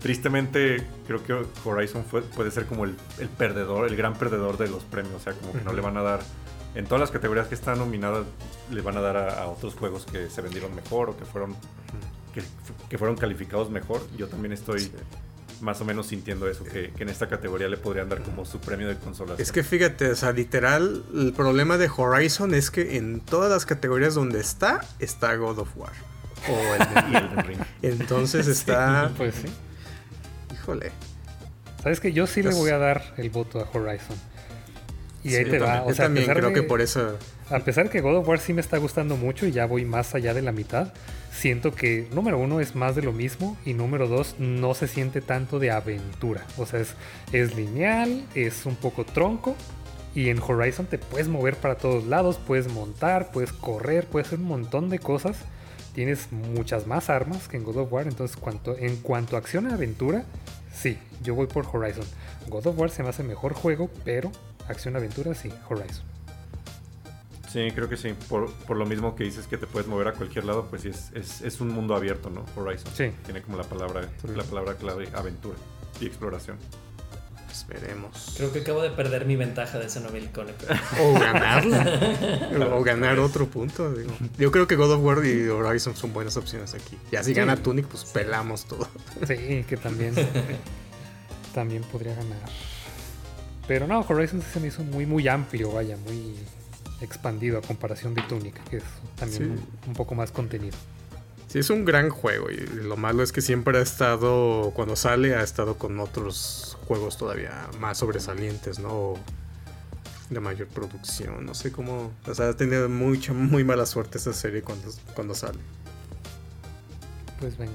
tristemente creo que Horizon fue- puede ser como el, el perdedor, el gran perdedor de los premios. O sea, como que no le van a dar. En todas las categorías que están nominadas, le van a dar a, a otros juegos que se vendieron mejor o que fueron, que, que fueron calificados mejor. Yo también estoy Sí. Más o menos sintiendo eso, que, que en esta categoría le podrían dar como su premio de consolación. Es que fíjate, o sea, literal, el problema de Horizon es que en todas las categorías donde está, está God of War. O el Elden Ring. Entonces está. Pues sí. Híjole. Sabes que yo sí le voy a dar el voto a Horizon. Y ahí Sí, te va. O sea, también creo de- que por eso. A pesar que God of War sí me está gustando mucho y ya voy más allá de la mitad, siento que número uno es más de lo mismo y número dos no se siente tanto de aventura. O sea, es, es lineal, es un poco tronco y en Horizon te puedes mover para todos lados, puedes montar, puedes correr, puedes hacer un montón de cosas. Tienes muchas más armas que en God of War, entonces cuanto, en cuanto a acción y aventura, sí, yo voy por Horizon. God of War se me hace mejor juego, pero acción y aventura sí, Horizon. Sí, creo que sí. Por, por lo mismo que dices que te puedes mover a cualquier lado, pues sí, es, es, es un mundo abierto, ¿no? Horizon. Sí. Tiene como la palabra, la palabra clave aventura y exploración. Pues veremos. Creo que acabo de perder mi ventaja de ese novel Iconic. O ganarla. o ganar otro punto. digo. Yo creo que God of War y Horizon son buenas opciones aquí. Ya si Sí. gana Tunic, pues pelamos todo. Sí, que también, también podría ganar. Pero no, Horizon se me hizo muy, muy amplio, vaya, muy expandido a comparación de Tunic, que es también Sí. un, un poco más contenido. Sí, es un gran juego y lo malo es que siempre ha estado, cuando sale, ha estado con otros juegos todavía más sobresalientes, ¿no? De mayor producción, no sé cómo... O sea, ha tenido mucha, muy mala suerte esa serie cuando, cuando sale. Pues venga.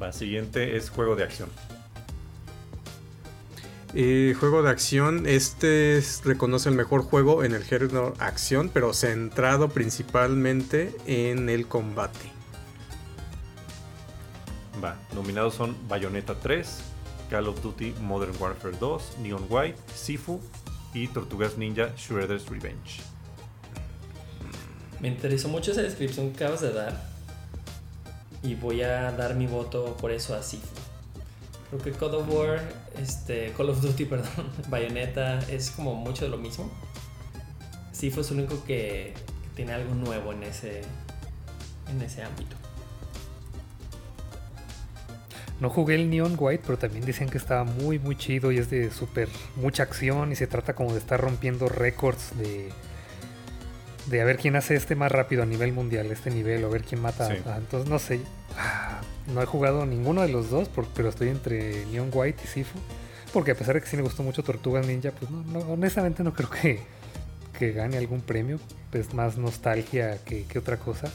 Va, siguiente es juego de acción. Eh, juego de acción, este es- reconoce el mejor juego en el género acción, pero centrado principalmente en el combate. Va, nominados son Bayonetta 3, Call of Duty Modern Warfare 2, Neon White, Sifu y Tortugas Ninja Shredder's Revenge. Me interesó mucho esa descripción que acabas de dar. Y voy a dar mi voto por eso a Sifu. Creo que God of War, este, Call of Duty, perdón, Bayonetta es como mucho de lo mismo. Sifu es el único que, que tiene algo nuevo en ese, en ese ámbito. No jugué el Neon White, pero también decían que estaba muy, muy chido y es de súper mucha acción y se trata como de estar rompiendo récords de de a ver quién hace este más rápido a nivel mundial, este nivel, o a ver quién mata. Sí. Ah, entonces no sé. No he jugado ninguno de los dos, por- pero estoy entre Neon White y Sifu. Porque a pesar de que sí me gustó mucho Tortugas Ninja, pues no, no, honestamente no creo que, que gane algún premio. Es más nostalgia que, que otra cosa.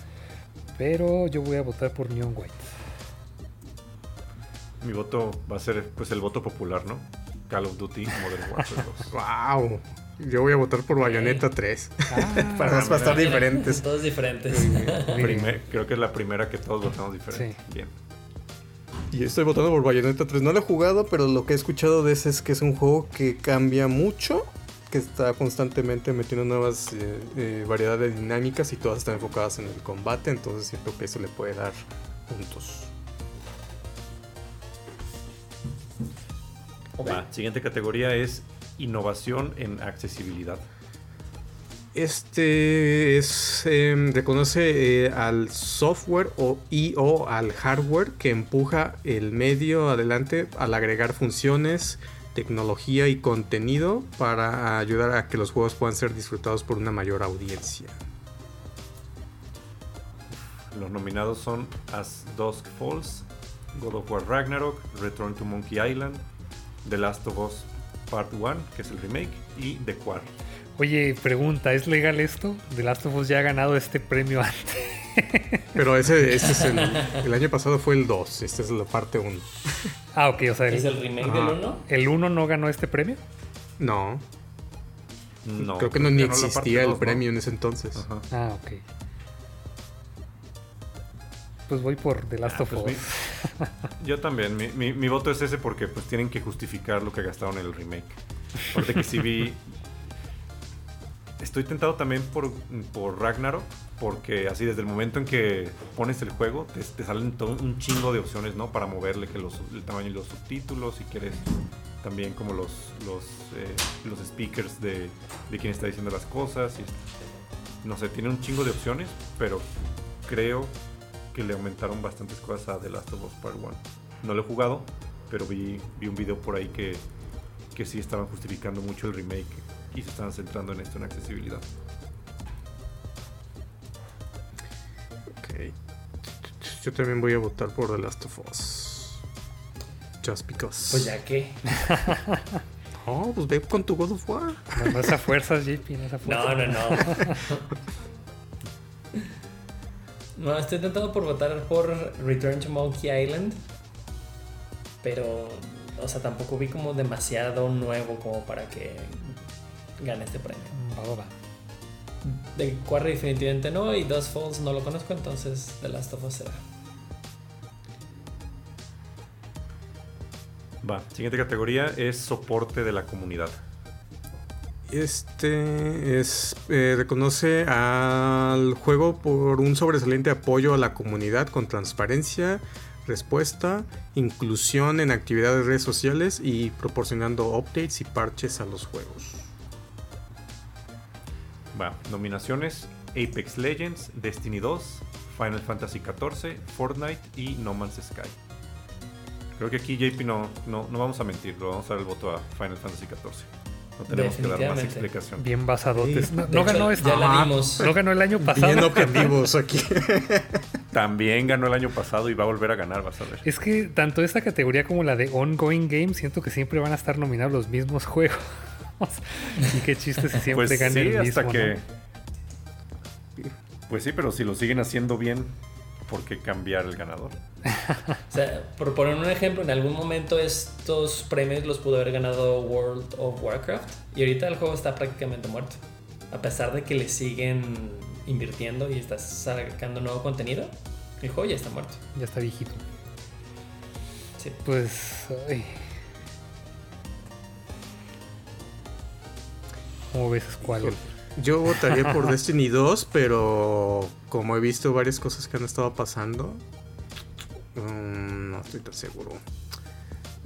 Pero yo voy a votar por Neon White. Mi voto va a ser pues el voto popular, ¿no? Call of Duty Modern Warfare 2. ¡Wow! Yo voy a votar por Bayonetta 3. Ah, Para, para estar diferentes. Todos diferentes. Primer- creo que es la primera que todos votamos diferente. Sí. Bien. Y estoy votando por Bayonetta 3. No lo he jugado, pero lo que he escuchado de ese es que es un juego que cambia mucho, que está constantemente metiendo nuevas eh, eh, variedad de dinámicas y todas están enfocadas en el combate, entonces siento que eso le puede dar puntos. Va, siguiente categoría es innovación en accesibilidad. Este es em, reconoce eh, al software o, y o al hardware que empuja el medio adelante al agregar funciones, tecnología y contenido para ayudar a que los juegos puedan ser disfrutados por una mayor audiencia. Los nominados son As Dusk Falls, God of War Ragnarok, Return to Monkey Island, The Last of Us Part 1, que es el remake, y The Quarry. Oye, pregunta, ¿es legal esto? The Last of Us ya ha ganado este premio antes. Pero ese, este es el, el año pasado fue el 2, esta es la parte 1. Ah, ok, o sea, ¿Es el, el remake Ajá. del 1? el 1 no ganó este premio. No, No, creo que no ni existía el dos, ¿no? premio en ese entonces. Ajá. Ah, ok. Pues voy por The Last Ah, of pues Us. Yo también, mi, mi- mi voto es ese porque pues tienen que justificar lo que gastaron en el remake. Aparte que sí vi... Estoy tentado también por, por Ragnarok, porque así desde el momento en que pones el juego, te, te salen todo un chingo de opciones, ¿no? Para moverle que los, el tamaño y los subtítulos, si quieres también como los, los, eh, los speakers de, de quien está diciendo las cosas. Y, no sé, tiene un chingo de opciones, pero creo que le aumentaron bastantes cosas a The Last of Us Part 1. No lo he jugado, pero vi, vi un video por ahí que, que sí estaban justificando mucho el remake y se estaban centrando en esto, en accesibilidad. Ok. Yo también voy a votar por The Last of Us. Just because. Pues ya que. Oh, pues ve con tu God of War. No, no es a fuerzas, JP, no es a fuerzas. No, no, no. No, estoy tentado por votar por Return to Monkey Island. Pero, o sea, tampoco vi como demasiado nuevo como para que gane este premio. Va, va, va. De Quarry definitivamente no y Dust Falls no lo conozco, entonces The Last of Us será. Va, siguiente categoría es soporte de la comunidad. Este es eh, reconoce al juego por un sobresaliente apoyo a la comunidad con transparencia, respuesta, inclusión en actividades de redes sociales y proporcionando updates y parches a los juegos. Va, nominaciones Apex Legends, Destiny 2, Final Fantasy XIV, Fortnite y No Man's Sky. Creo que aquí JP no, no, no vamos a mentir, lo vamos a dar el voto a Final Fantasy XIV. No tenemos que dar más explicación. Bien basadotes. Sí. No, De no hecho, ganó este. Ya la Ajá. vimos. No ganó el año pasado. Bien objetivos aquí. También ganó el año pasado y va a volver a ganar, vas a ver. Es que tanto esta categoría como la de ongoing games siento que siempre van a estar nominados los mismos juegos. y qué chiste si siempre Pues gana sí, el mismo. hasta que... ¿no? Pues sí, pero si lo siguen haciendo bien, ¿por qué cambiar el ganador? O sea, por poner un ejemplo, en algún momento estos premios los pudo haber ganado World of Warcraft y ahorita el juego está prácticamente muerto. A pesar de que le siguen invirtiendo y está sacando nuevo contenido, el juego ya está muerto. Ya está viejito. Sí. Pues. ay. ¿Cómo ves, Squall? Yo votaría por Destiny 2, pero como he visto varias cosas que han estado pasando, mm, no estoy tan seguro.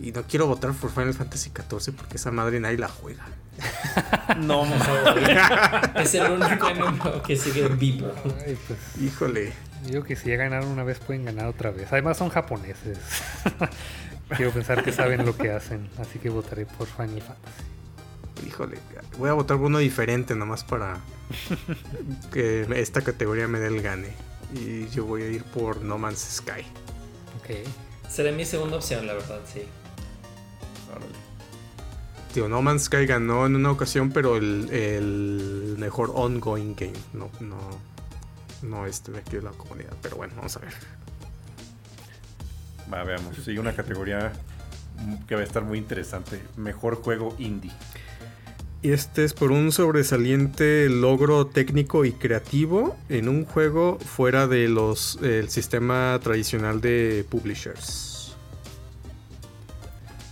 Y no quiero votar por Final Fantasy XIV porque esa madre nadie la juega. No, Es el único que sigue vivo. Ay, pues. Híjole. Yo digo que si ya ganaron una vez, pueden ganar otra vez. Además, son japoneses. Quiero pensar que saben lo que hacen. Así que votaré por Final Fantasy. Híjole, voy a votar por uno diferente nomás para que esta categoría me dé el gane. Y yo voy a ir por No Man's Sky. Ok. Será mi segunda opción, la verdad, sí. Tío, No Man's Sky ganó en una ocasión, pero el, el mejor ongoing game. No, no, no este de aquí de la comunidad. Pero bueno, vamos a ver. Va, veamos. Sigue una categoría que va a estar muy interesante. Mejor juego indie. Y este es por un sobresaliente logro técnico y creativo en un juego fuera de los el sistema tradicional de publishers.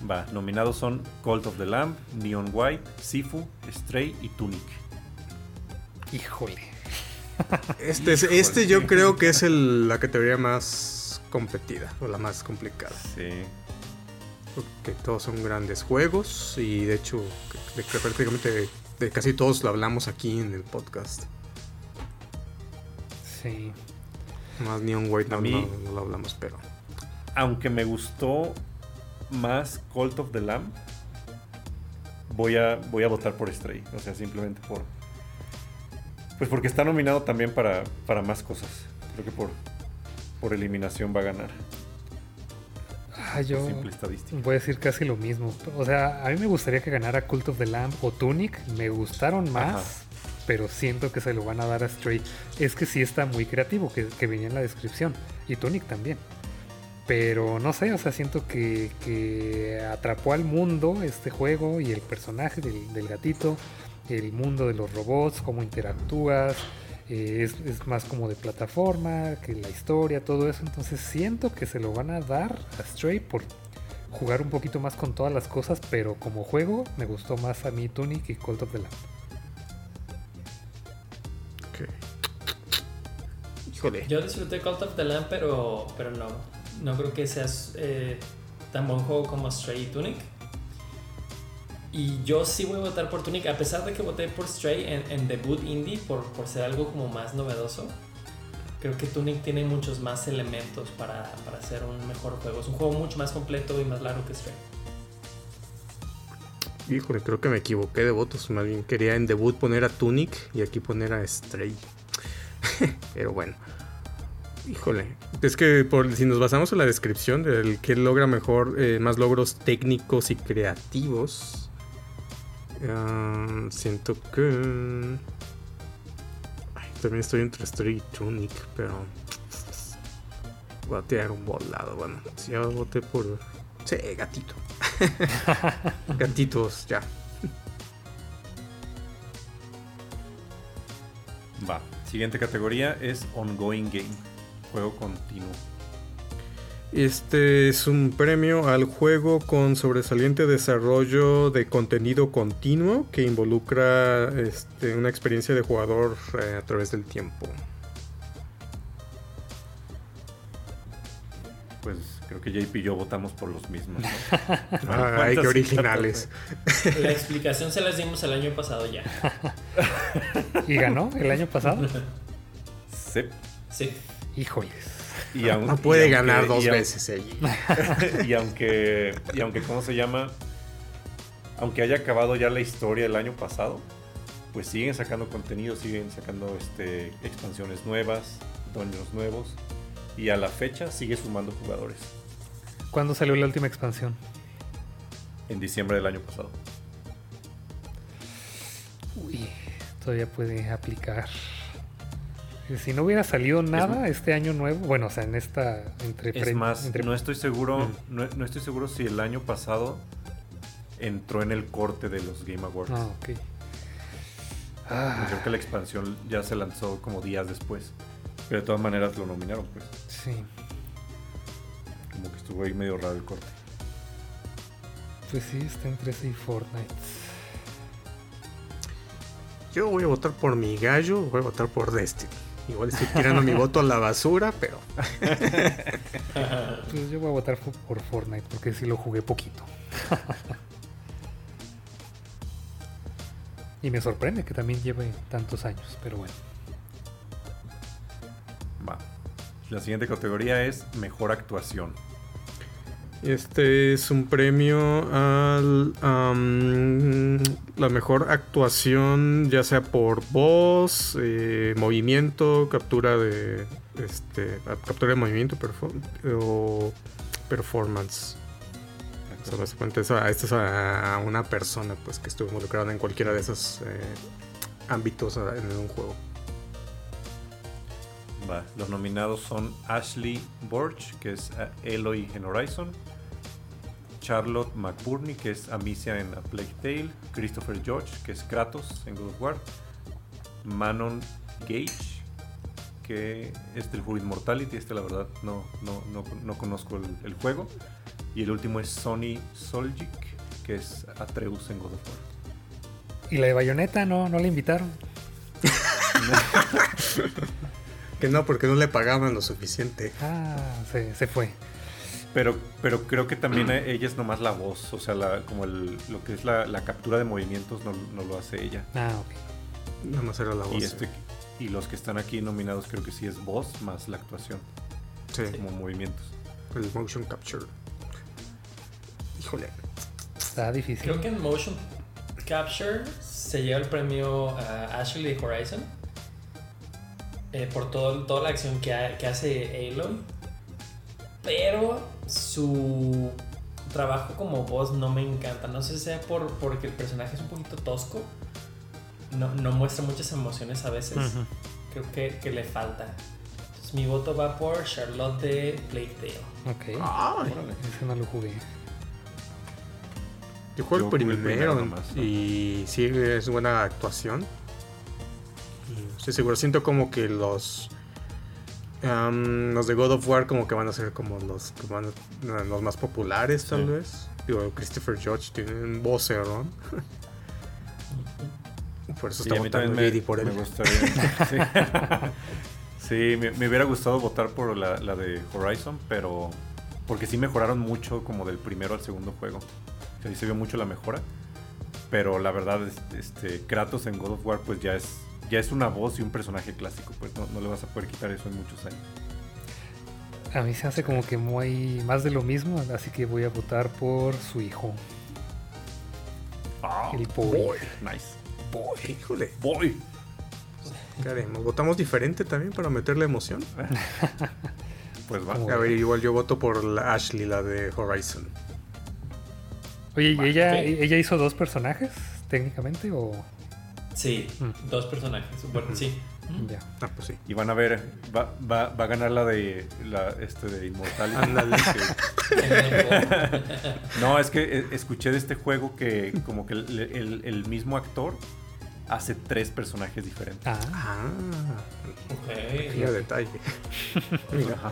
Va, nominados son Cult of the Lamb, Neon White, Sifu, Stray y Tunic. Híjole. Este, es, este yo creo que es el- la categoría más competida o la más complicada. Sí. Porque todos son grandes juegos y de hecho de prácticamente de, de casi todos lo hablamos aquí en el podcast. Sí. Más Neon White A no, mí- no- no lo hablamos, pero... Aunque me gustó más Cult of the Lamb, voy a, voy a votar por Stray. O sea, simplemente por. Pues porque está nominado también para, para más cosas. Creo que por, por eliminación va a ganar. Ah, yo simple estadística. voy a decir casi lo mismo. O sea, a mí me gustaría que ganara Cult of the Lamb o Tunic. Me gustaron más, Ajá. pero siento que se lo van a dar a Stray. Es que sí está muy creativo, que, que venía en la descripción. Y Tunic también. Pero no sé, o sea, siento que, que atrapó al mundo este juego y el personaje del, del gatito, el mundo de los robots, cómo interactúas. Eh, es, es más como de plataforma, que la historia, todo eso. Entonces siento que se lo van a dar a Stray por jugar un poquito más con todas las cosas, pero como juego me gustó más a mí Tunic y Cult of the Lamb. Ok. Híjole. Yo disfruté Cult of the Lamb, pero, pero no. No creo que sea eh, tan buen juego como Stray y Tunic. Y yo sí voy a votar por Tunic, a pesar de que voté por Stray en, en debut indie, por, por ser algo como más novedoso. Creo que Tunic tiene muchos más elementos para, para hacer un mejor juego. Es un juego mucho más completo y más largo que Stray. Híjole, creo que me equivoqué de votos. Más bien quería en debut poner a Tunic y aquí poner a Stray. Pero bueno. Híjole. Es que por, si nos basamos en la descripción del que logra mejor, eh, más logros técnicos y creativos. Siento que. Ay, también estoy entre Stray y Tunic, pero. Voy a tirar un volado. Bueno, si ya voté por. Sí, gatito. Gatitos, ya. Va. Siguiente categoría es Ongoing Game. Juego continuo. Este es un premio al juego con sobresaliente desarrollo de contenido continuo que involucra este, una experiencia de jugador eh, a través del tiempo. Pues creo que JP y yo votamos por los mismos. ¿no? Ah, Ay, qué ¿Cuántas originales. La explicación se las dimos el año pasado ya. ¿Y ganó el año pasado? Sí. Sí. Híjoles. Y aún- No y puede aunque- ganar dos y veces ella. y aunque, y aunque, ¿cómo se llama? Aunque haya acabado ya la historia el año pasado, pues siguen sacando contenido, siguen sacando este, expansiones nuevas, dueños nuevos, y a la fecha sigue sumando jugadores. ¿Cuándo salió la última expansión? En diciembre del año pasado. Uy, todavía puede aplicar. Si no hubiera salido nada este año nuevo, bueno, o sea, en esta entre Es más, entre- no estoy seguro, Mm. no, no estoy seguro si el año pasado entró en el corte de los Game Awards. Ah, ok. Ah, Creo que la expansión ya se lanzó como días después. Pero de todas maneras lo nominaron, pues. sí. Como que estuvo ahí medio raro el corte. Pues sí, está entre y Fortnite. Yo voy a votar por mi gallo, voy a votar por Destiny. Igual estoy tirando mi voto a la basura, pero Pues yo voy a votar por Fortnite porque sí lo jugué poquito. y me sorprende que también lleve tantos años, pero bueno. Va. La siguiente categoría es mejor actuación. Este es un premio al am, la mejor actuación, ya sea por voz, eh, movimiento, captura de este captura de movimiento o performance. O sea, a- esto es a una persona pues que estuvo involucrada en cualquiera de esos eh, ámbitos en un juego. Va. Los nominados son Ashley Borch, que es eh, Eloy en Horizon. Charlotte McBurney, que es Amicia en A Plague Tale. Christopher George, que es Kratos en God of War. Manon Gage, que es del juego Immortality. Este, la verdad, no, no, no, no conozco el, el juego. Y el último es Sonny Soljic, que es Atreus en God of War. ¿Y la de Bayonetta no, no la invitaron? Que no, porque no le pagaban lo suficiente. Ah, se, se fue. Pero, pero creo que también eh, ella es nomás la voz, o sea, la, como el, lo que es la, la captura de movimientos no, no lo hace ella. Ah, ok. Nada más era la voz. Y, este, y los que están aquí nominados creo que sí es voz más la actuación, Sí, como movimientos. el motion capture. Híjole. Está difícil. Creo que en Motion Capture se lleva el premio a Ashley de Horizon eh, por todo, toda la acción que, ha- que hace Aloy. Pero su trabajo como voz no me encanta. No sé si sea por, porque el personaje es un poquito tosco. No, no muestra muchas emociones a veces. Creo que, que le falta. Entonces mi voto va por Charlotte de Blakedale. Ok. Ay. Ese no lo jugué. yo juego el primero, primero nomás, ¿no? y sí es buena actuación. Estoy seguro, siento como que los los de God of War como que van a ser como los que van a- los más populares tal Sí. vez. Digo, Christopher Judge tiene un vocerón. Por eso Sí, está votando me, por él. me gustaría. Sí, Sí, me, me hubiera gustado votar por la, la de Horizon, pero porque sí mejoraron mucho como del primero al segundo juego. O sea, ahí se vio mucho la mejora. Pero la verdad, es- este, Kratos en God of War pues ya es, ya es una voz y un personaje clásico. Pues no, no le vas a poder quitar eso en muchos años. A mí se hace como que muy más de lo mismo, así que voy a votar por su hijo. El boy. Nice. Híjole, Boy. ¿qué haremos? ¿Votamos diferente también para meterle emoción? Pues va. A ver, igual yo voto por la Ashley, la de Horizon. Oye, ¿y ella, ella hizo dos personajes técnicamente o...? Sí, Mm. dos personajes. Bueno, sí. Ya. Ah, pues sí. Y van a ver, va, va, va a ganar la de la este de. Que- No, es que eh, escuché de este juego que como que el, el- el mismo actor hace tres personajes diferentes. Ah, Ah, Ok. qué detalle. Ajá.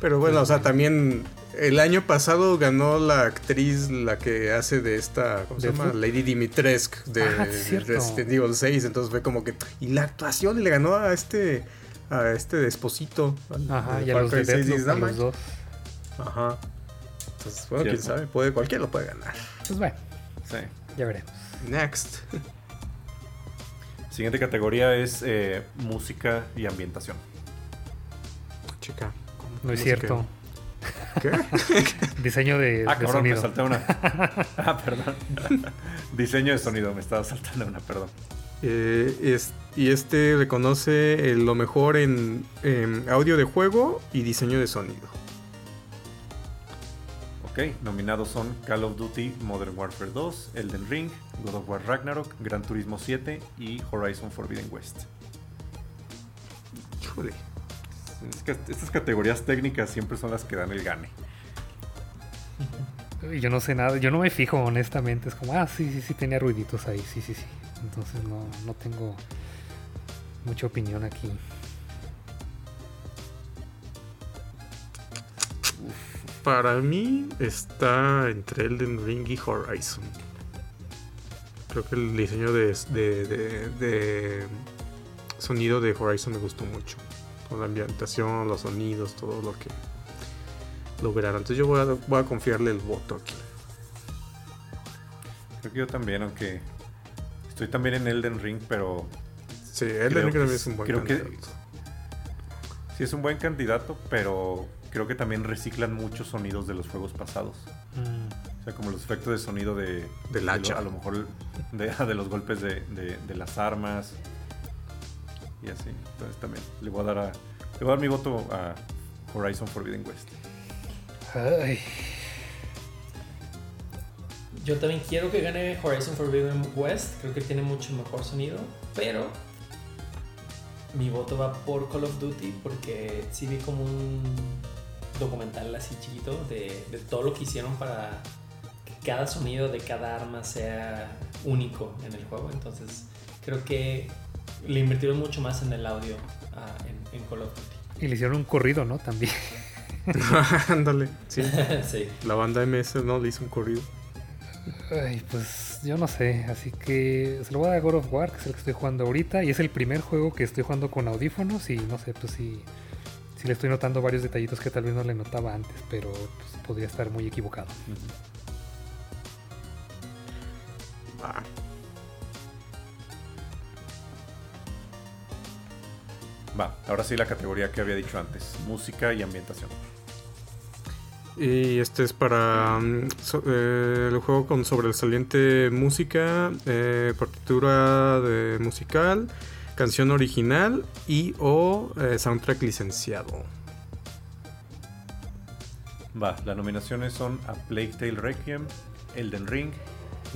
Pero bueno, o sea, también el año pasado ganó la actriz, la que hace de esta, ¿cómo se llama? Lady Dimitrescu de, Ah, de. Resident Evil 6. Entonces fue como que. Y la actuación, y le ganó a este. A este esposito. al- ajá, de y a los de Cry 6, Deathloop, dices, a "No los manches". dos. Ajá. Entonces, bueno, quién sabe, puede, cualquiera lo puede ganar. Pues bueno, Sí. ya veremos. Next. Siguiente categoría es eh, música y ambientación. Chica. No es música. cierto. ¿Qué? Diseño de, Ah, de cabrón, me sonido. salté una. ah, perdón. Diseño de sonido, me estaba saltando una, perdón. Eh, es- y este reconoce eh, lo mejor en, en audio de juego y diseño de sonido. Ok, nominados son Call of Duty Modern Warfare 2, Elden Ring, God of War Ragnarok, Gran Turismo 7 y Horizon Forbidden West. Híjole. Es que estas categorías técnicas siempre son las que dan el gane. Yo no sé nada, yo no me fijo honestamente, es como, ah, sí, sí, sí, tenía ruiditos ahí, sí, sí, sí. Entonces no, no tengo mucha opinión aquí. Para mí está entre Elden Ring y Horizon. Creo que el diseño de, de- de- de sonido de Horizon me gustó mucho. Con la ambientación, los sonidos, todo lo que lograron. Entonces yo voy a, voy a confiarle el voto aquí. Creo que yo también, aunque estoy también en Elden Ring, pero Sí, Elden Ring también es- un buen creo que- candidato. sí es un buen candidato, pero creo que también reciclan muchos sonidos de los juegos pasados. Mm, O sea, como los efectos de sonido de... Del de hacha. lo- a lo mejor de, de los golpes de- de las armas. Y así. Entonces también le voy a dar a... Le voy a dar mi voto a Horizon Forbidden West. Ay, Yo también quiero que gane Horizon Forbidden West. Creo que tiene mucho mejor sonido. Pero mi voto va por Call of Duty porque sí vi como un documental así chiquito de, de todo lo que hicieron para que cada sonido de cada arma sea único en el juego. Entonces creo que le invirtieron mucho más en el audio ah, en, en Call of Duty. y le hicieron un corrido, ¿no? También. Ándale, sí. sí. La banda MS no le hizo un corrido. Ay, pues yo no sé, así que se lo voy a dar a God of War, que es el que estoy jugando ahorita, y es el primer juego que estoy jugando con audífonos, y no sé, pues sí, sí le estoy notando varios detallitos que tal vez no le notaba antes, pero pues, podría estar muy equivocado. Ah, Va, ahora sí la categoría que había dicho antes. Música y ambientación. Y este es para mm, so- eh, el juego con sobresaliente música, eh, partitura de musical, canción original y o eh, soundtrack licenciado. Va, las nominaciones son A Plague Tale Requiem, Elden Ring,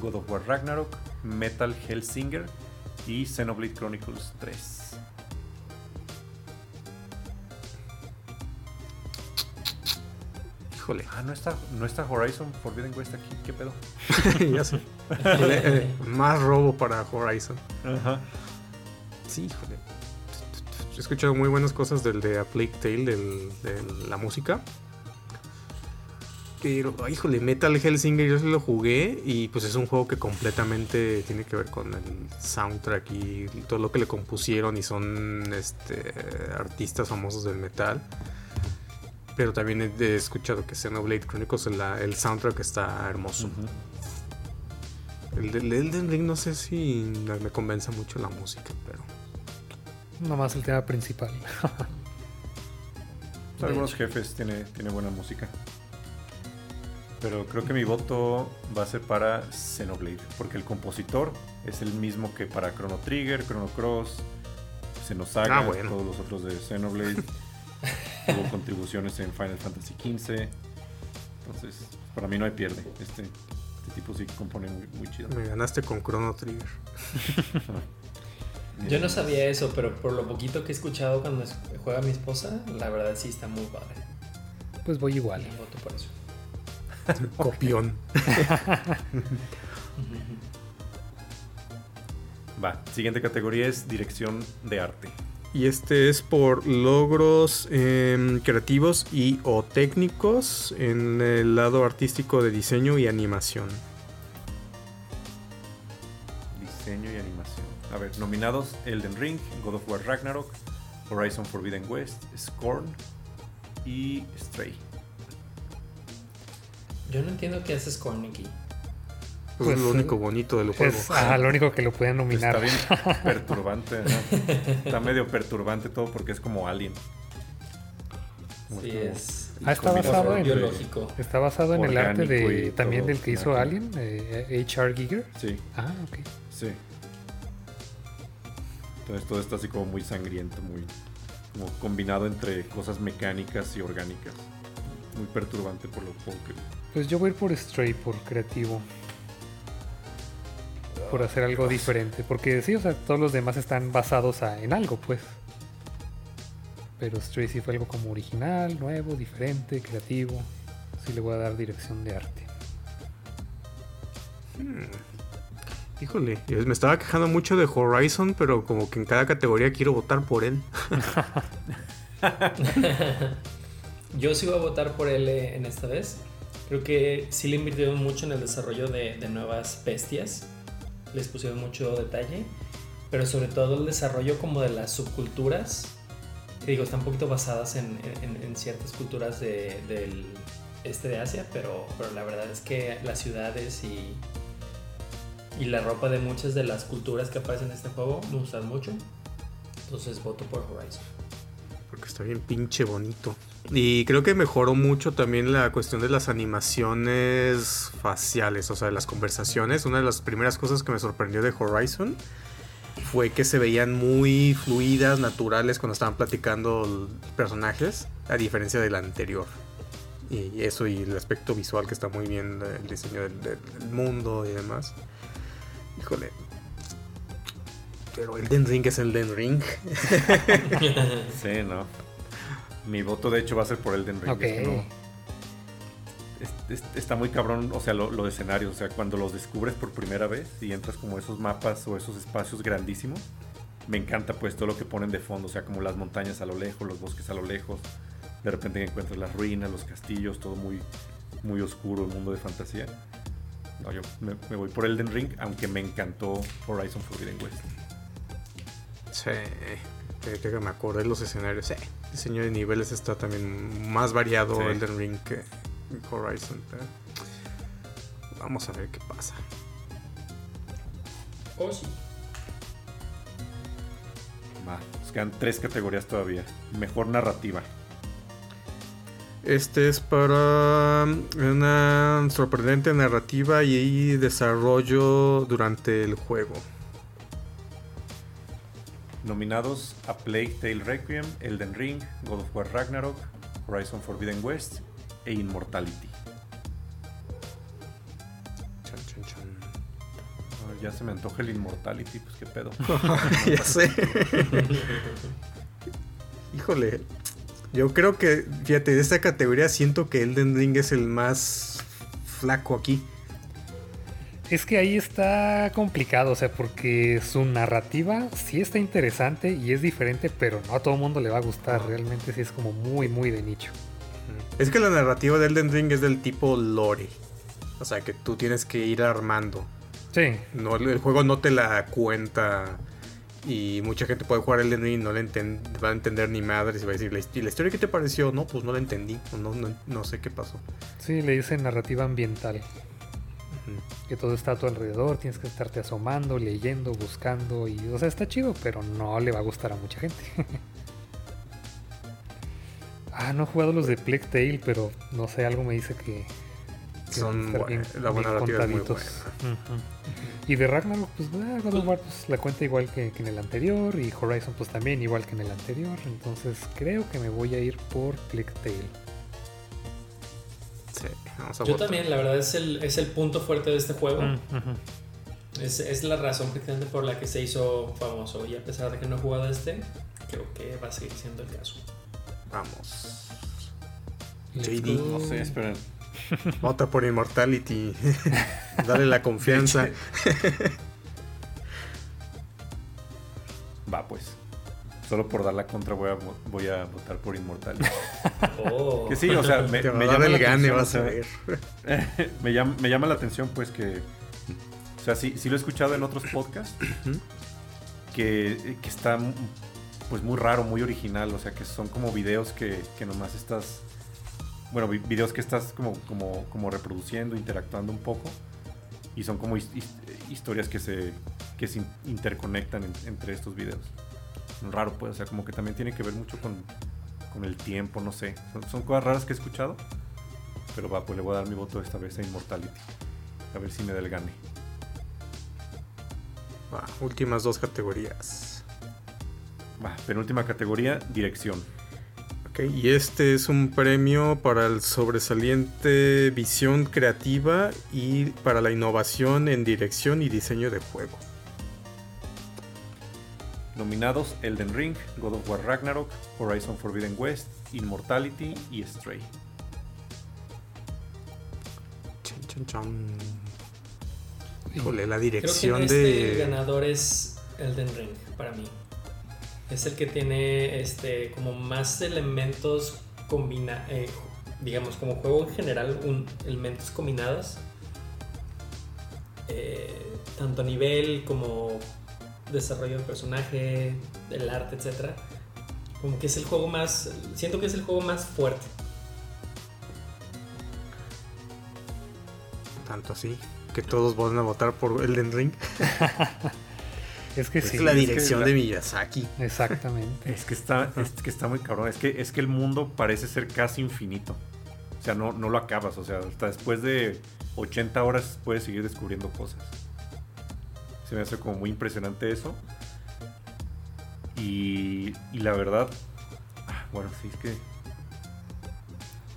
God of War Ragnarok, Metal Hellsinger y Xenoblade Chronicles 3. Híjole. Ah, no está, no está Horizon Forbidden West aquí, ¿qué pedo? ya sé. Eh, más robo para Horizon. Ajá. Sí, híjole. He escuchado muy buenas cosas del de A Plague Tale, del- de la música. Pero, híjole, Metal Hellsinger yo sí lo jugué y pues es un juego que completamente tiene que ver con el soundtrack y todo lo que le compusieron y son este, artistas famosos del metal. Pero también he, escuchado que Xenoblade Chronicles, el, el soundtrack está hermoso. El del Elden Ring no sé si me convence mucho la música, pero... Nomás el tema principal. Algunos jefes tiene, tiene buena música. Pero creo que mi voto va a ser para Xenoblade, porque el compositor es el mismo que para Chrono Trigger, Chrono Cross, Xenosaga, Ah, bueno. todos los otros de Xenoblade. Tuvo contribuciones en Final Fantasy XV. Entonces, para mí no hay pierde. Este, este tipo sí compone muy, muy chido. Me ganaste con Chrono Trigger. Yo no sabía eso, pero por lo poquito que he escuchado cuando juega mi esposa, la verdad sí está muy padre. Pues voy igual. Y voto por eso. Copión. Va, siguiente categoría es dirección de arte. Y este es por logros em, creativos y o técnicos en el lado artístico de diseño y animación. Diseño y animación. A ver, nominados Elden Ring, God of War Ragnarok, Horizon Forbidden West, Scorn y Stray. Yo no entiendo qué hace Scorn aquí. Pues es Pues, lo eh, único bonito del juego. Es ajá, lo único que lo pueden nominar. Está bien perturbante. ¿no? Está medio perturbante todo porque es como Alien. Como Sí, es Ah, está basado en- biológico. Está basado en el arte de también del que hizo. Alien, eh, H.R. Giger. Sí, Ah, ok. sí. Entonces todo está así como muy sangriento, muy como combinado entre cosas mecánicas y orgánicas. Muy perturbante por lo poco que Pues yo voy a ir por Stray, por creativo. Por hacer algo diferente. Porque sí, o sea, todos los demás están basados a- en algo, pues. Pero Stray sí fue algo como original, nuevo, diferente, creativo. Sí le voy a dar dirección de arte. Híjole, yo me estaba quejando mucho de Horizon, pero como que en cada categoría quiero votar por él. Yo sí voy a votar por él eh, en esta vez. Creo que sí le invirtieron mucho en el desarrollo de, de nuevas bestias. Les pusieron mucho detalle. Pero sobre todo el desarrollo como de las subculturas. Que digo, están un poquito basadas en, ciertas culturas de- del este de Asia. Pero, pero la verdad es que las ciudades y, y la ropa de muchas de las culturas que aparecen en este juego me gustan mucho. Entonces voto por Horizon. Porque está bien pinche bonito. Y creo que mejoró mucho también la cuestión de las animaciones faciales, o sea, de las conversaciones. Una de las primeras cosas que me sorprendió de Horizon fue que se veían muy fluidas, naturales cuando estaban platicando personajes, a diferencia del anterior. Y eso y el aspecto visual que está muy bien, el diseño del- del mundo y demás. Híjole. Pero Elden Ring es Elden Ring. Sí, no. Mi voto de hecho va a ser por Elden Ring. Ok. es que no- es- es- está muy cabrón, o sea, lo, lo de escenarios, o sea, cuando los descubres por primera vez y entras como esos mapas o esos espacios grandísimos, me encanta pues todo lo que ponen de fondo, o sea, como las montañas a lo lejos, los bosques a lo lejos, de repente encuentras las ruinas, los castillos, todo muy, muy oscuro, el mundo de fantasía. No, yo me, me voy por Elden Ring, aunque me encantó Horizon Forbidden West. Sí, que, que me acordé de los escenarios. Sí, el diseño de niveles está también más variado Sí. Elden Ring que Horizon. Vamos a ver qué pasa. Oh, sí. Va, nos quedan tres categorías todavía. Mejor narrativa. Este es para una sorprendente narrativa y desarrollo durante el juego. Nominados a Plague Tale Requiem, Elden Ring, God of War Ragnarok, Horizon Forbidden West, e Immortality. Chan, chan, chan. Ay, ya se me antoja el Immortality, pues qué pedo. ya sé. Híjole. Yo creo que, fíjate, de esta categoría siento que Elden Ring es el más flaco aquí. Es que ahí está complicado, o sea, porque su narrativa sí está interesante y es diferente, pero no a todo el mundo le va a gustar. Realmente sí es como muy, muy de nicho. Es que la narrativa de Elden Ring es del tipo lore. O sea, que tú tienes que ir armando. Sí, No, el juego no te la cuenta. Y mucha gente puede jugar Elden Ring y no le va a entender ni madres. Y va a decir, ¿la, hist- la historia qué te pareció? No, pues no la entendí. No, no, no sé qué pasó. sí, le dicen narrativa ambiental. Que todo está a tu alrededor, tienes que estarte asomando, leyendo, buscando. y O sea, está chido, pero no le va a gustar a mucha gente. ah, no he jugado los de Plague Tale, pero no sé, algo me dice que. que Son buenas, la buena narrativa es muy Ujú. Y de Ragnarok, pues ah, God of War pues, la cuenta igual que, que en el anterior. Y Horizon, pues también igual que en el anterior. Entonces creo que me voy a ir por Plague Tale. Sí, vamos a Yo votar. también, la verdad, es el, es el punto fuerte de este juego. Mm. Es, es la razón precisamente por la que se hizo famoso. Y a pesar de que no he jugado este, creo que va a seguir siendo el caso. Vamos. JD. No sé, esperen. Vota por Immortality. Dale la confianza. Solo por dar la contra voy a, vo- voy a votar por Immortality. Oh. Que sí, o sea, me, llama el la gane, atención, vas a ver. me, llama, me llama la atención, pues, que... O sea, sí, sí lo he escuchado en otros podcasts, que, que está, pues, muy raro, muy original. O sea, que son como videos que, que nomás estás... Bueno, vi- videos que estás como, como, como reproduciendo, interactuando un poco. Y son como his- his- historias que se, que se in- interconectan en- entre estos videos. Raro, pues, o sea, como que también tiene que ver mucho con, con el tiempo, no sé. Son, son cosas raras que he escuchado. Pero va, pues le voy a dar mi voto esta vez a Immortality. A ver si me da el gane. Va, últimas dos categorías. Va, penúltima categoría, dirección. Ok, y este es un premio para el sobresaliente visión creativa y para la innovación en dirección y diseño de juego. Nominados Elden Ring, God of War Ragnarok, Horizon Forbidden West, Immortality y Stray. Chan, chan, chan. Híjole, la Creo que dirección este de. ganador es Elden Ring para mí. Es el que tiene este como más elementos combina eh, digamos como juego en general un, elementos combinados eh, tanto a nivel como desarrollo del personaje, del arte, etcétera. Como que es el juego más siento que es el juego más fuerte. Tanto así. Que todos van a votar por Elden Ring. Es que Es sí. la es que dirección la- de Miyazaki. Exactamente. Es que está, es que está muy cabrón. Es que, es que el mundo parece ser casi infinito. O sea, no, no lo acabas. O sea, hasta después de 80 horas puedes seguir descubriendo cosas. Se me hace como muy impresionante eso. Y, y la verdad, ah, bueno, sí, es que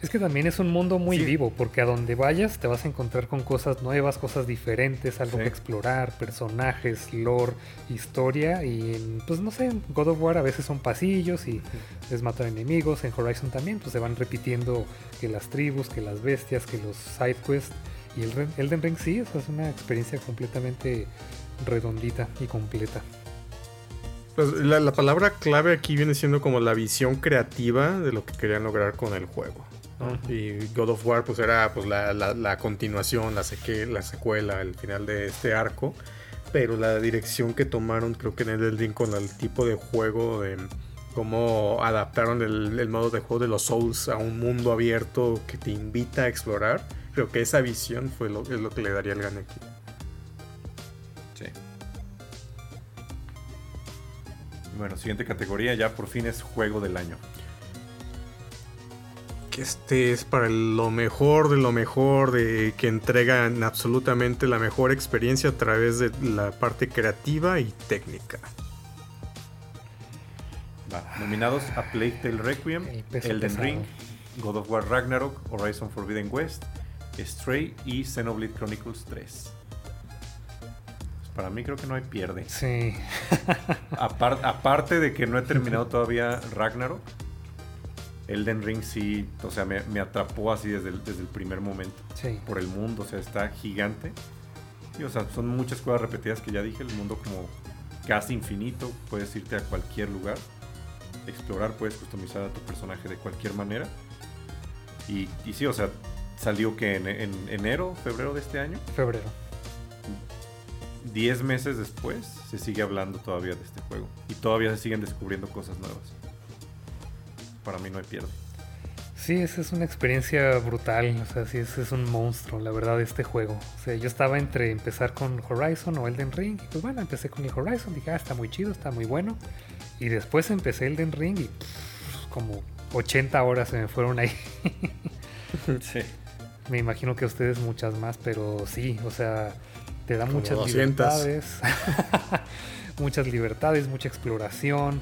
Es que también es un mundo muy Sí. vivo, porque a donde vayas te vas a encontrar con cosas nuevas, cosas diferentes, algo Sí. que explorar, personajes, lore, historia. Y pues no sé, en God of War a veces son pasillos y es matar enemigos. En Horizon también, pues se van repitiendo que las tribus, que las bestias, que los side quests. Y el Elden Ring sí, es una experiencia completamente redondita y completa. Pues la, la palabra clave aquí viene siendo como la visión creativa de lo que querían lograr con el juego. ¿no? Y God of War pues era pues la, la- la continuación, la, secuela, el final de este arco. Pero la dirección que tomaron creo que en el Ring con el tipo de juego, de cómo adaptaron el, el modo de juego de los Souls a un mundo abierto que te invita a explorar. Creo que esa visión fue lo, es lo que le daría el gane aquí. Bueno, siguiente categoría ya por fin es juego del año. que este es para lo mejor de lo mejor, de que entregan absolutamente la mejor experiencia a través de la parte creativa y técnica. Va. Nominados a Plague Tale Requiem, Elden pesado. Ring, God of War Ragnarok, Horizon Forbidden West, Stray y Xenoblade Chronicles 3. Para mí creo que no hay pierde. Sí. Apar- aparte de que no he terminado todavía Ragnarok, Elden Ring sí, o sea, me, me atrapó así desde el, desde el primer momento. Sí. Por el mundo, o sea, está gigante. Y, o sea, son muchas cosas repetidas que ya dije, el mundo como casi infinito, puedes irte a cualquier lugar, explorar, puedes customizar a tu personaje de cualquier manera. Y, y sí, o sea, salió que en, en enero, febrero de este año, Febrero. 10 meses después, se sigue hablando todavía de este juego. Y todavía se siguen descubriendo cosas nuevas. Para mí no hay pierde. Sí, esa es una experiencia brutal. O sea, sí, ese es un monstruo, la verdad, este juego. O sea, yo estaba entre empezar con Horizon o Elden Ring. Y pues bueno, empecé con el Horizon. Dije, ah, está muy chido, está muy bueno. Y después empecé Elden Ring y pff, como 80 horas se me fueron ahí. Sí. Me imagino que a ustedes muchas más, pero sí, o sea, te da Como muchas 200. libertades. muchas libertades, mucha exploración.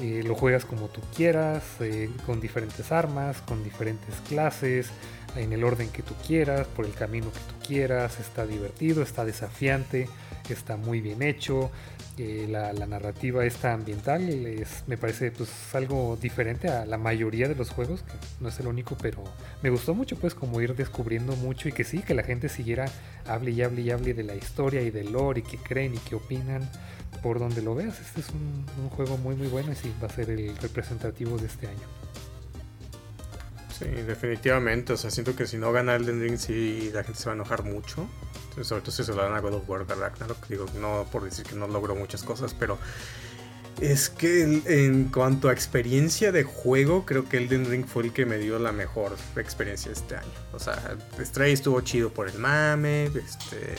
eh, lo juegas como tú quieras, eh, con diferentes armas, con diferentes clases, en el orden que tú quieras, por el camino que tú quieras. Está divertido, está desafiante, está muy bien hecho. Eh, la, narrativa esta ambiental es, me parece pues algo diferente a la mayoría de los juegos, que no es el único, pero me gustó mucho pues como ir descubriendo mucho y que sí, que la gente siguiera, hable y hable y hable de la historia y del lore y qué creen y qué opinan por donde lo veas. Este es un, un juego muy muy bueno y sí, va a ser el representativo de este año. Sí, definitivamente. O sea, siento que si no gana Elden Ring, sí, la gente se va a enojar mucho. Sobre todo si se lo dan a God of War de Ragnarok. Digo, no por decir que no logró muchas cosas, pero es que en cuanto a experiencia de juego, creo que Elden Ring fue el que me dio la mejor experiencia este año. O sea, Stray estuvo chido por el mame. Este.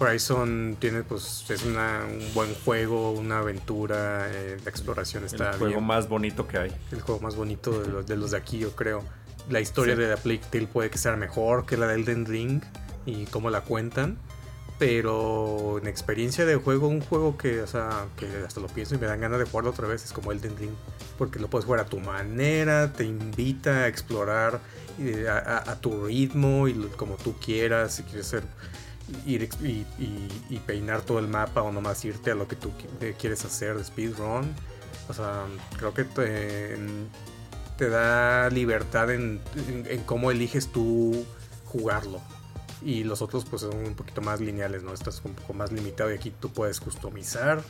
Horizon tiene, pues, es una- un buen juego, una aventura, eh, la exploración está el juego bien más bonito que hay. el juego más bonito de los de, los de aquí, yo creo. La historia Sí. de la Plague Tale puede que sea mejor que la de Elden Ring y cómo la cuentan. Pero en experiencia de juego, un juego que, o sea, que hasta lo pienso y me dan ganas de jugarlo otra vez es como Elden Ring. Porque lo puedes jugar a tu manera, te invita a explorar eh, a, tu ritmo y como tú quieras. Si quieres ser, ir y, peinar todo el mapa o nomás irte a lo que tú eh, quieres hacer de speedrun. O sea, creo que te, da libertad en, en- en cómo eliges tú jugarlo. Y los otros pues son un poquito más lineales, ¿no? Estás un poco más limitado y aquí tú puedes customizar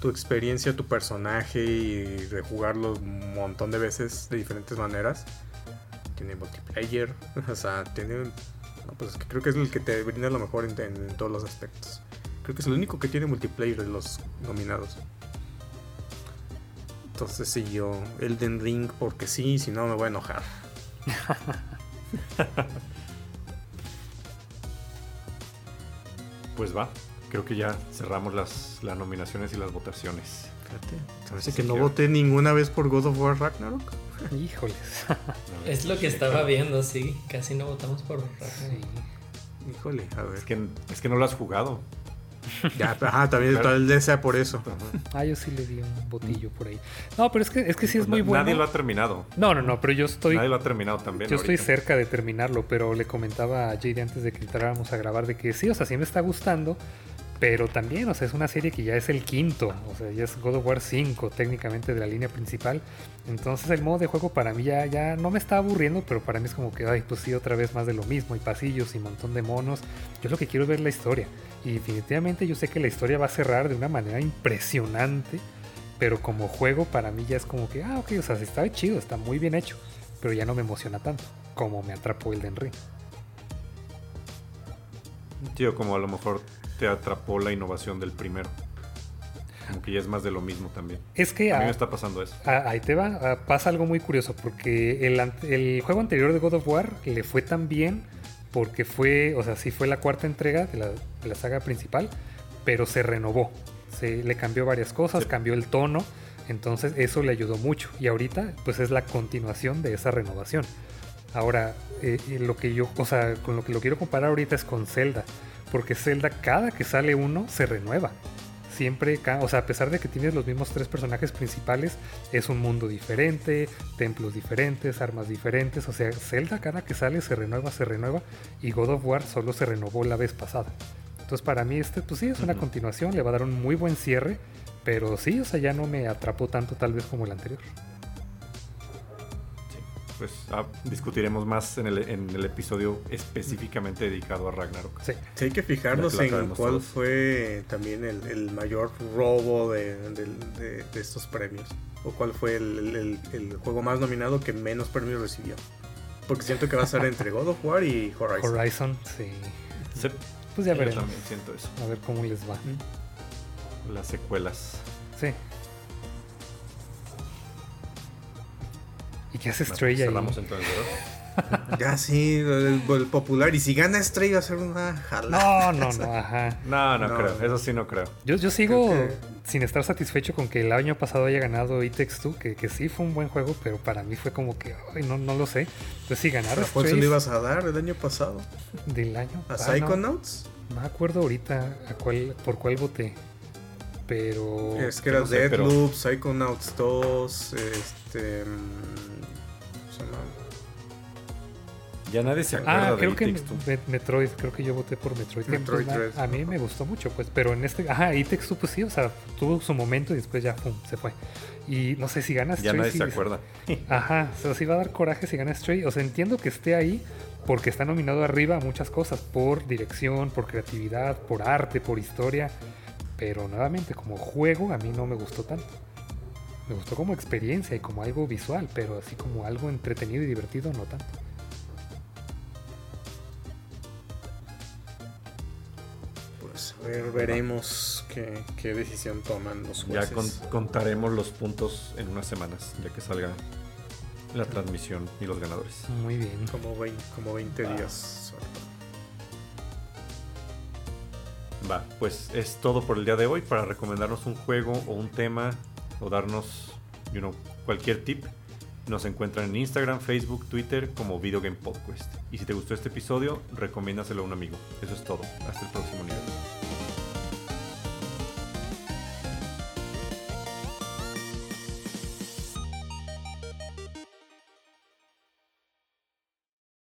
tu experiencia, tu personaje y rejugarlo un montón de veces de diferentes maneras. Tiene multiplayer, o sea, tiene... no, pues creo que es el que te brinda lo mejor en todos los aspectos. Creo que es el único que tiene multiplayer de los nominados. Entonces sí, yo Elden Ring porque sí, si no me voy a enojar. Pues va. Creo que ya cerramos las, las nominaciones y las votaciones. Fíjate, parece que no voté ninguna vez por God of War Ragnarok. Híjoles. Es lo que estaba viendo, sí. Casi no votamos por Ragnarok. Sí. Híjole, a ver. Es que, es que no lo has jugado. Ya, ajá, también Pero- tal vez sea por eso. Ah, yo sí le di un botillo por ahí. No, pero es que, es que sí es muy bueno. Nadie lo ha terminado. No, no, no, pero yo estoy Nadie lo ha terminado también. Yo estoy ahorita. cerca de terminarlo, pero le comentaba a JD antes de que entráramos a grabar de que sí, o sea, sí me está gustando, pero también, o sea, es una serie que ya es el quinto, o sea, ya es God of War 5 técnicamente de la línea principal. Entonces el modo de juego para mí ya, ya no me está aburriendo, pero para mí es como que, ay, pues sí, otra vez más de lo mismo, y pasillos y un montón de monos. Yo lo que quiero es ver la historia. Y definitivamente yo sé que la historia va a cerrar de una manera impresionante, pero como juego para mí ya es como que, ah, ok, o sea, sí está chido, está muy bien hecho pero ya no me emociona tanto como me atrapó el Ring. Tío, como a lo mejor te atrapó la innovación del primero. Como que ya es más de lo mismo también. Es que A mí me está pasando eso. ah, ahí te va, ah, pasa algo muy curioso, porque el, el juego anterior de God of War le fue tan bien porque fue, o sea, sí fue la cuarta entrega de la, de la saga principal, pero se renovó, se le cambió varias cosas, Sí. cambió el tono, entonces eso le ayudó mucho y ahorita pues es la continuación de esa renovación. Ahora, eh, eh, lo que yo, o sea, con lo que lo quiero comparar ahorita es con Zelda, porque Zelda cada que sale uno se renueva. Siempre, o sea, a pesar de que tienes los mismos tres personajes principales, es un mundo diferente, templos diferentes, armas diferentes, o sea, Zelda cada que sale se renueva, se renueva, y God of War solo se renovó la vez pasada. Entonces para mí este, pues sí, es una continuación, le va a dar un muy buen cierre, pero sí, o sea, ya no me atrapó tanto tal vez como el anterior pues ah, discutiremos más en el, episodio específicamente dedicado a Ragnarok. Sí, hay que fijarnos en cuál fue también el, mayor robo de, estos premios. O cuál fue el, juego más nominado que menos premios recibió. Porque siento que va a ser entre God of War y Horizon. Horizon, sí. Pues ya veremos. también siento eso. A ver cómo les va. Las secuelas. Sí. ¿Y qué hace Stray ahí? Ya sí, el, popular. Y si gana Stray va a ser una jalada. No, no, no, ajá. No, no, creo. Eso sí no creo. Yo, yo sigo sin estar satisfecho con que el año pasado haya ganado It Takes que, que sí fue un buen juego, pero para mí fue como que, ay, no, no lo sé. Entonces si ganara ¿A cuál le ibas a dar el año pasado? Del año ¿A Psychonauts? No, me acuerdo ahorita a cuál, por cuál voté. Pero... Es que era Deadloop, Psychonauts 2, este... Ya nadie se acuerda ah, creo que Metroid, creo que yo voté por Metroid. Metroid a, mí me gustó mucho, pues, pero en este, ajá, y Textu pues sí, o sea, tuvo su momento y después ya, pum, se fue. Y no sé si gana Stray. Ya nadie se acuerda. Ajá, o sea, sí va a dar coraje si gana Stray. O sea, entiendo que esté ahí porque está nominado arriba a muchas cosas, por dirección, por creatividad, por arte, por historia. Pero nuevamente, como juego, a mí no me gustó tanto. Me gustó como experiencia y como algo visual, pero así como algo entretenido y divertido, no tanto. A ver, veremos qué, decisión toman los jueces. Ya contaremos los puntos en unas semanas, ya que salga la transmisión y los ganadores. Muy bien. Como 20, como 20 días. Va, pues es todo por el día de hoy. Para recomendarnos un juego o un tema o darnos cualquier tip, nos encuentran en Instagram, Facebook, Twitter como Video Game Podcast. Y si te gustó este episodio, recomiéndaselo a un amigo. Eso es todo. Hasta el próximo nivel.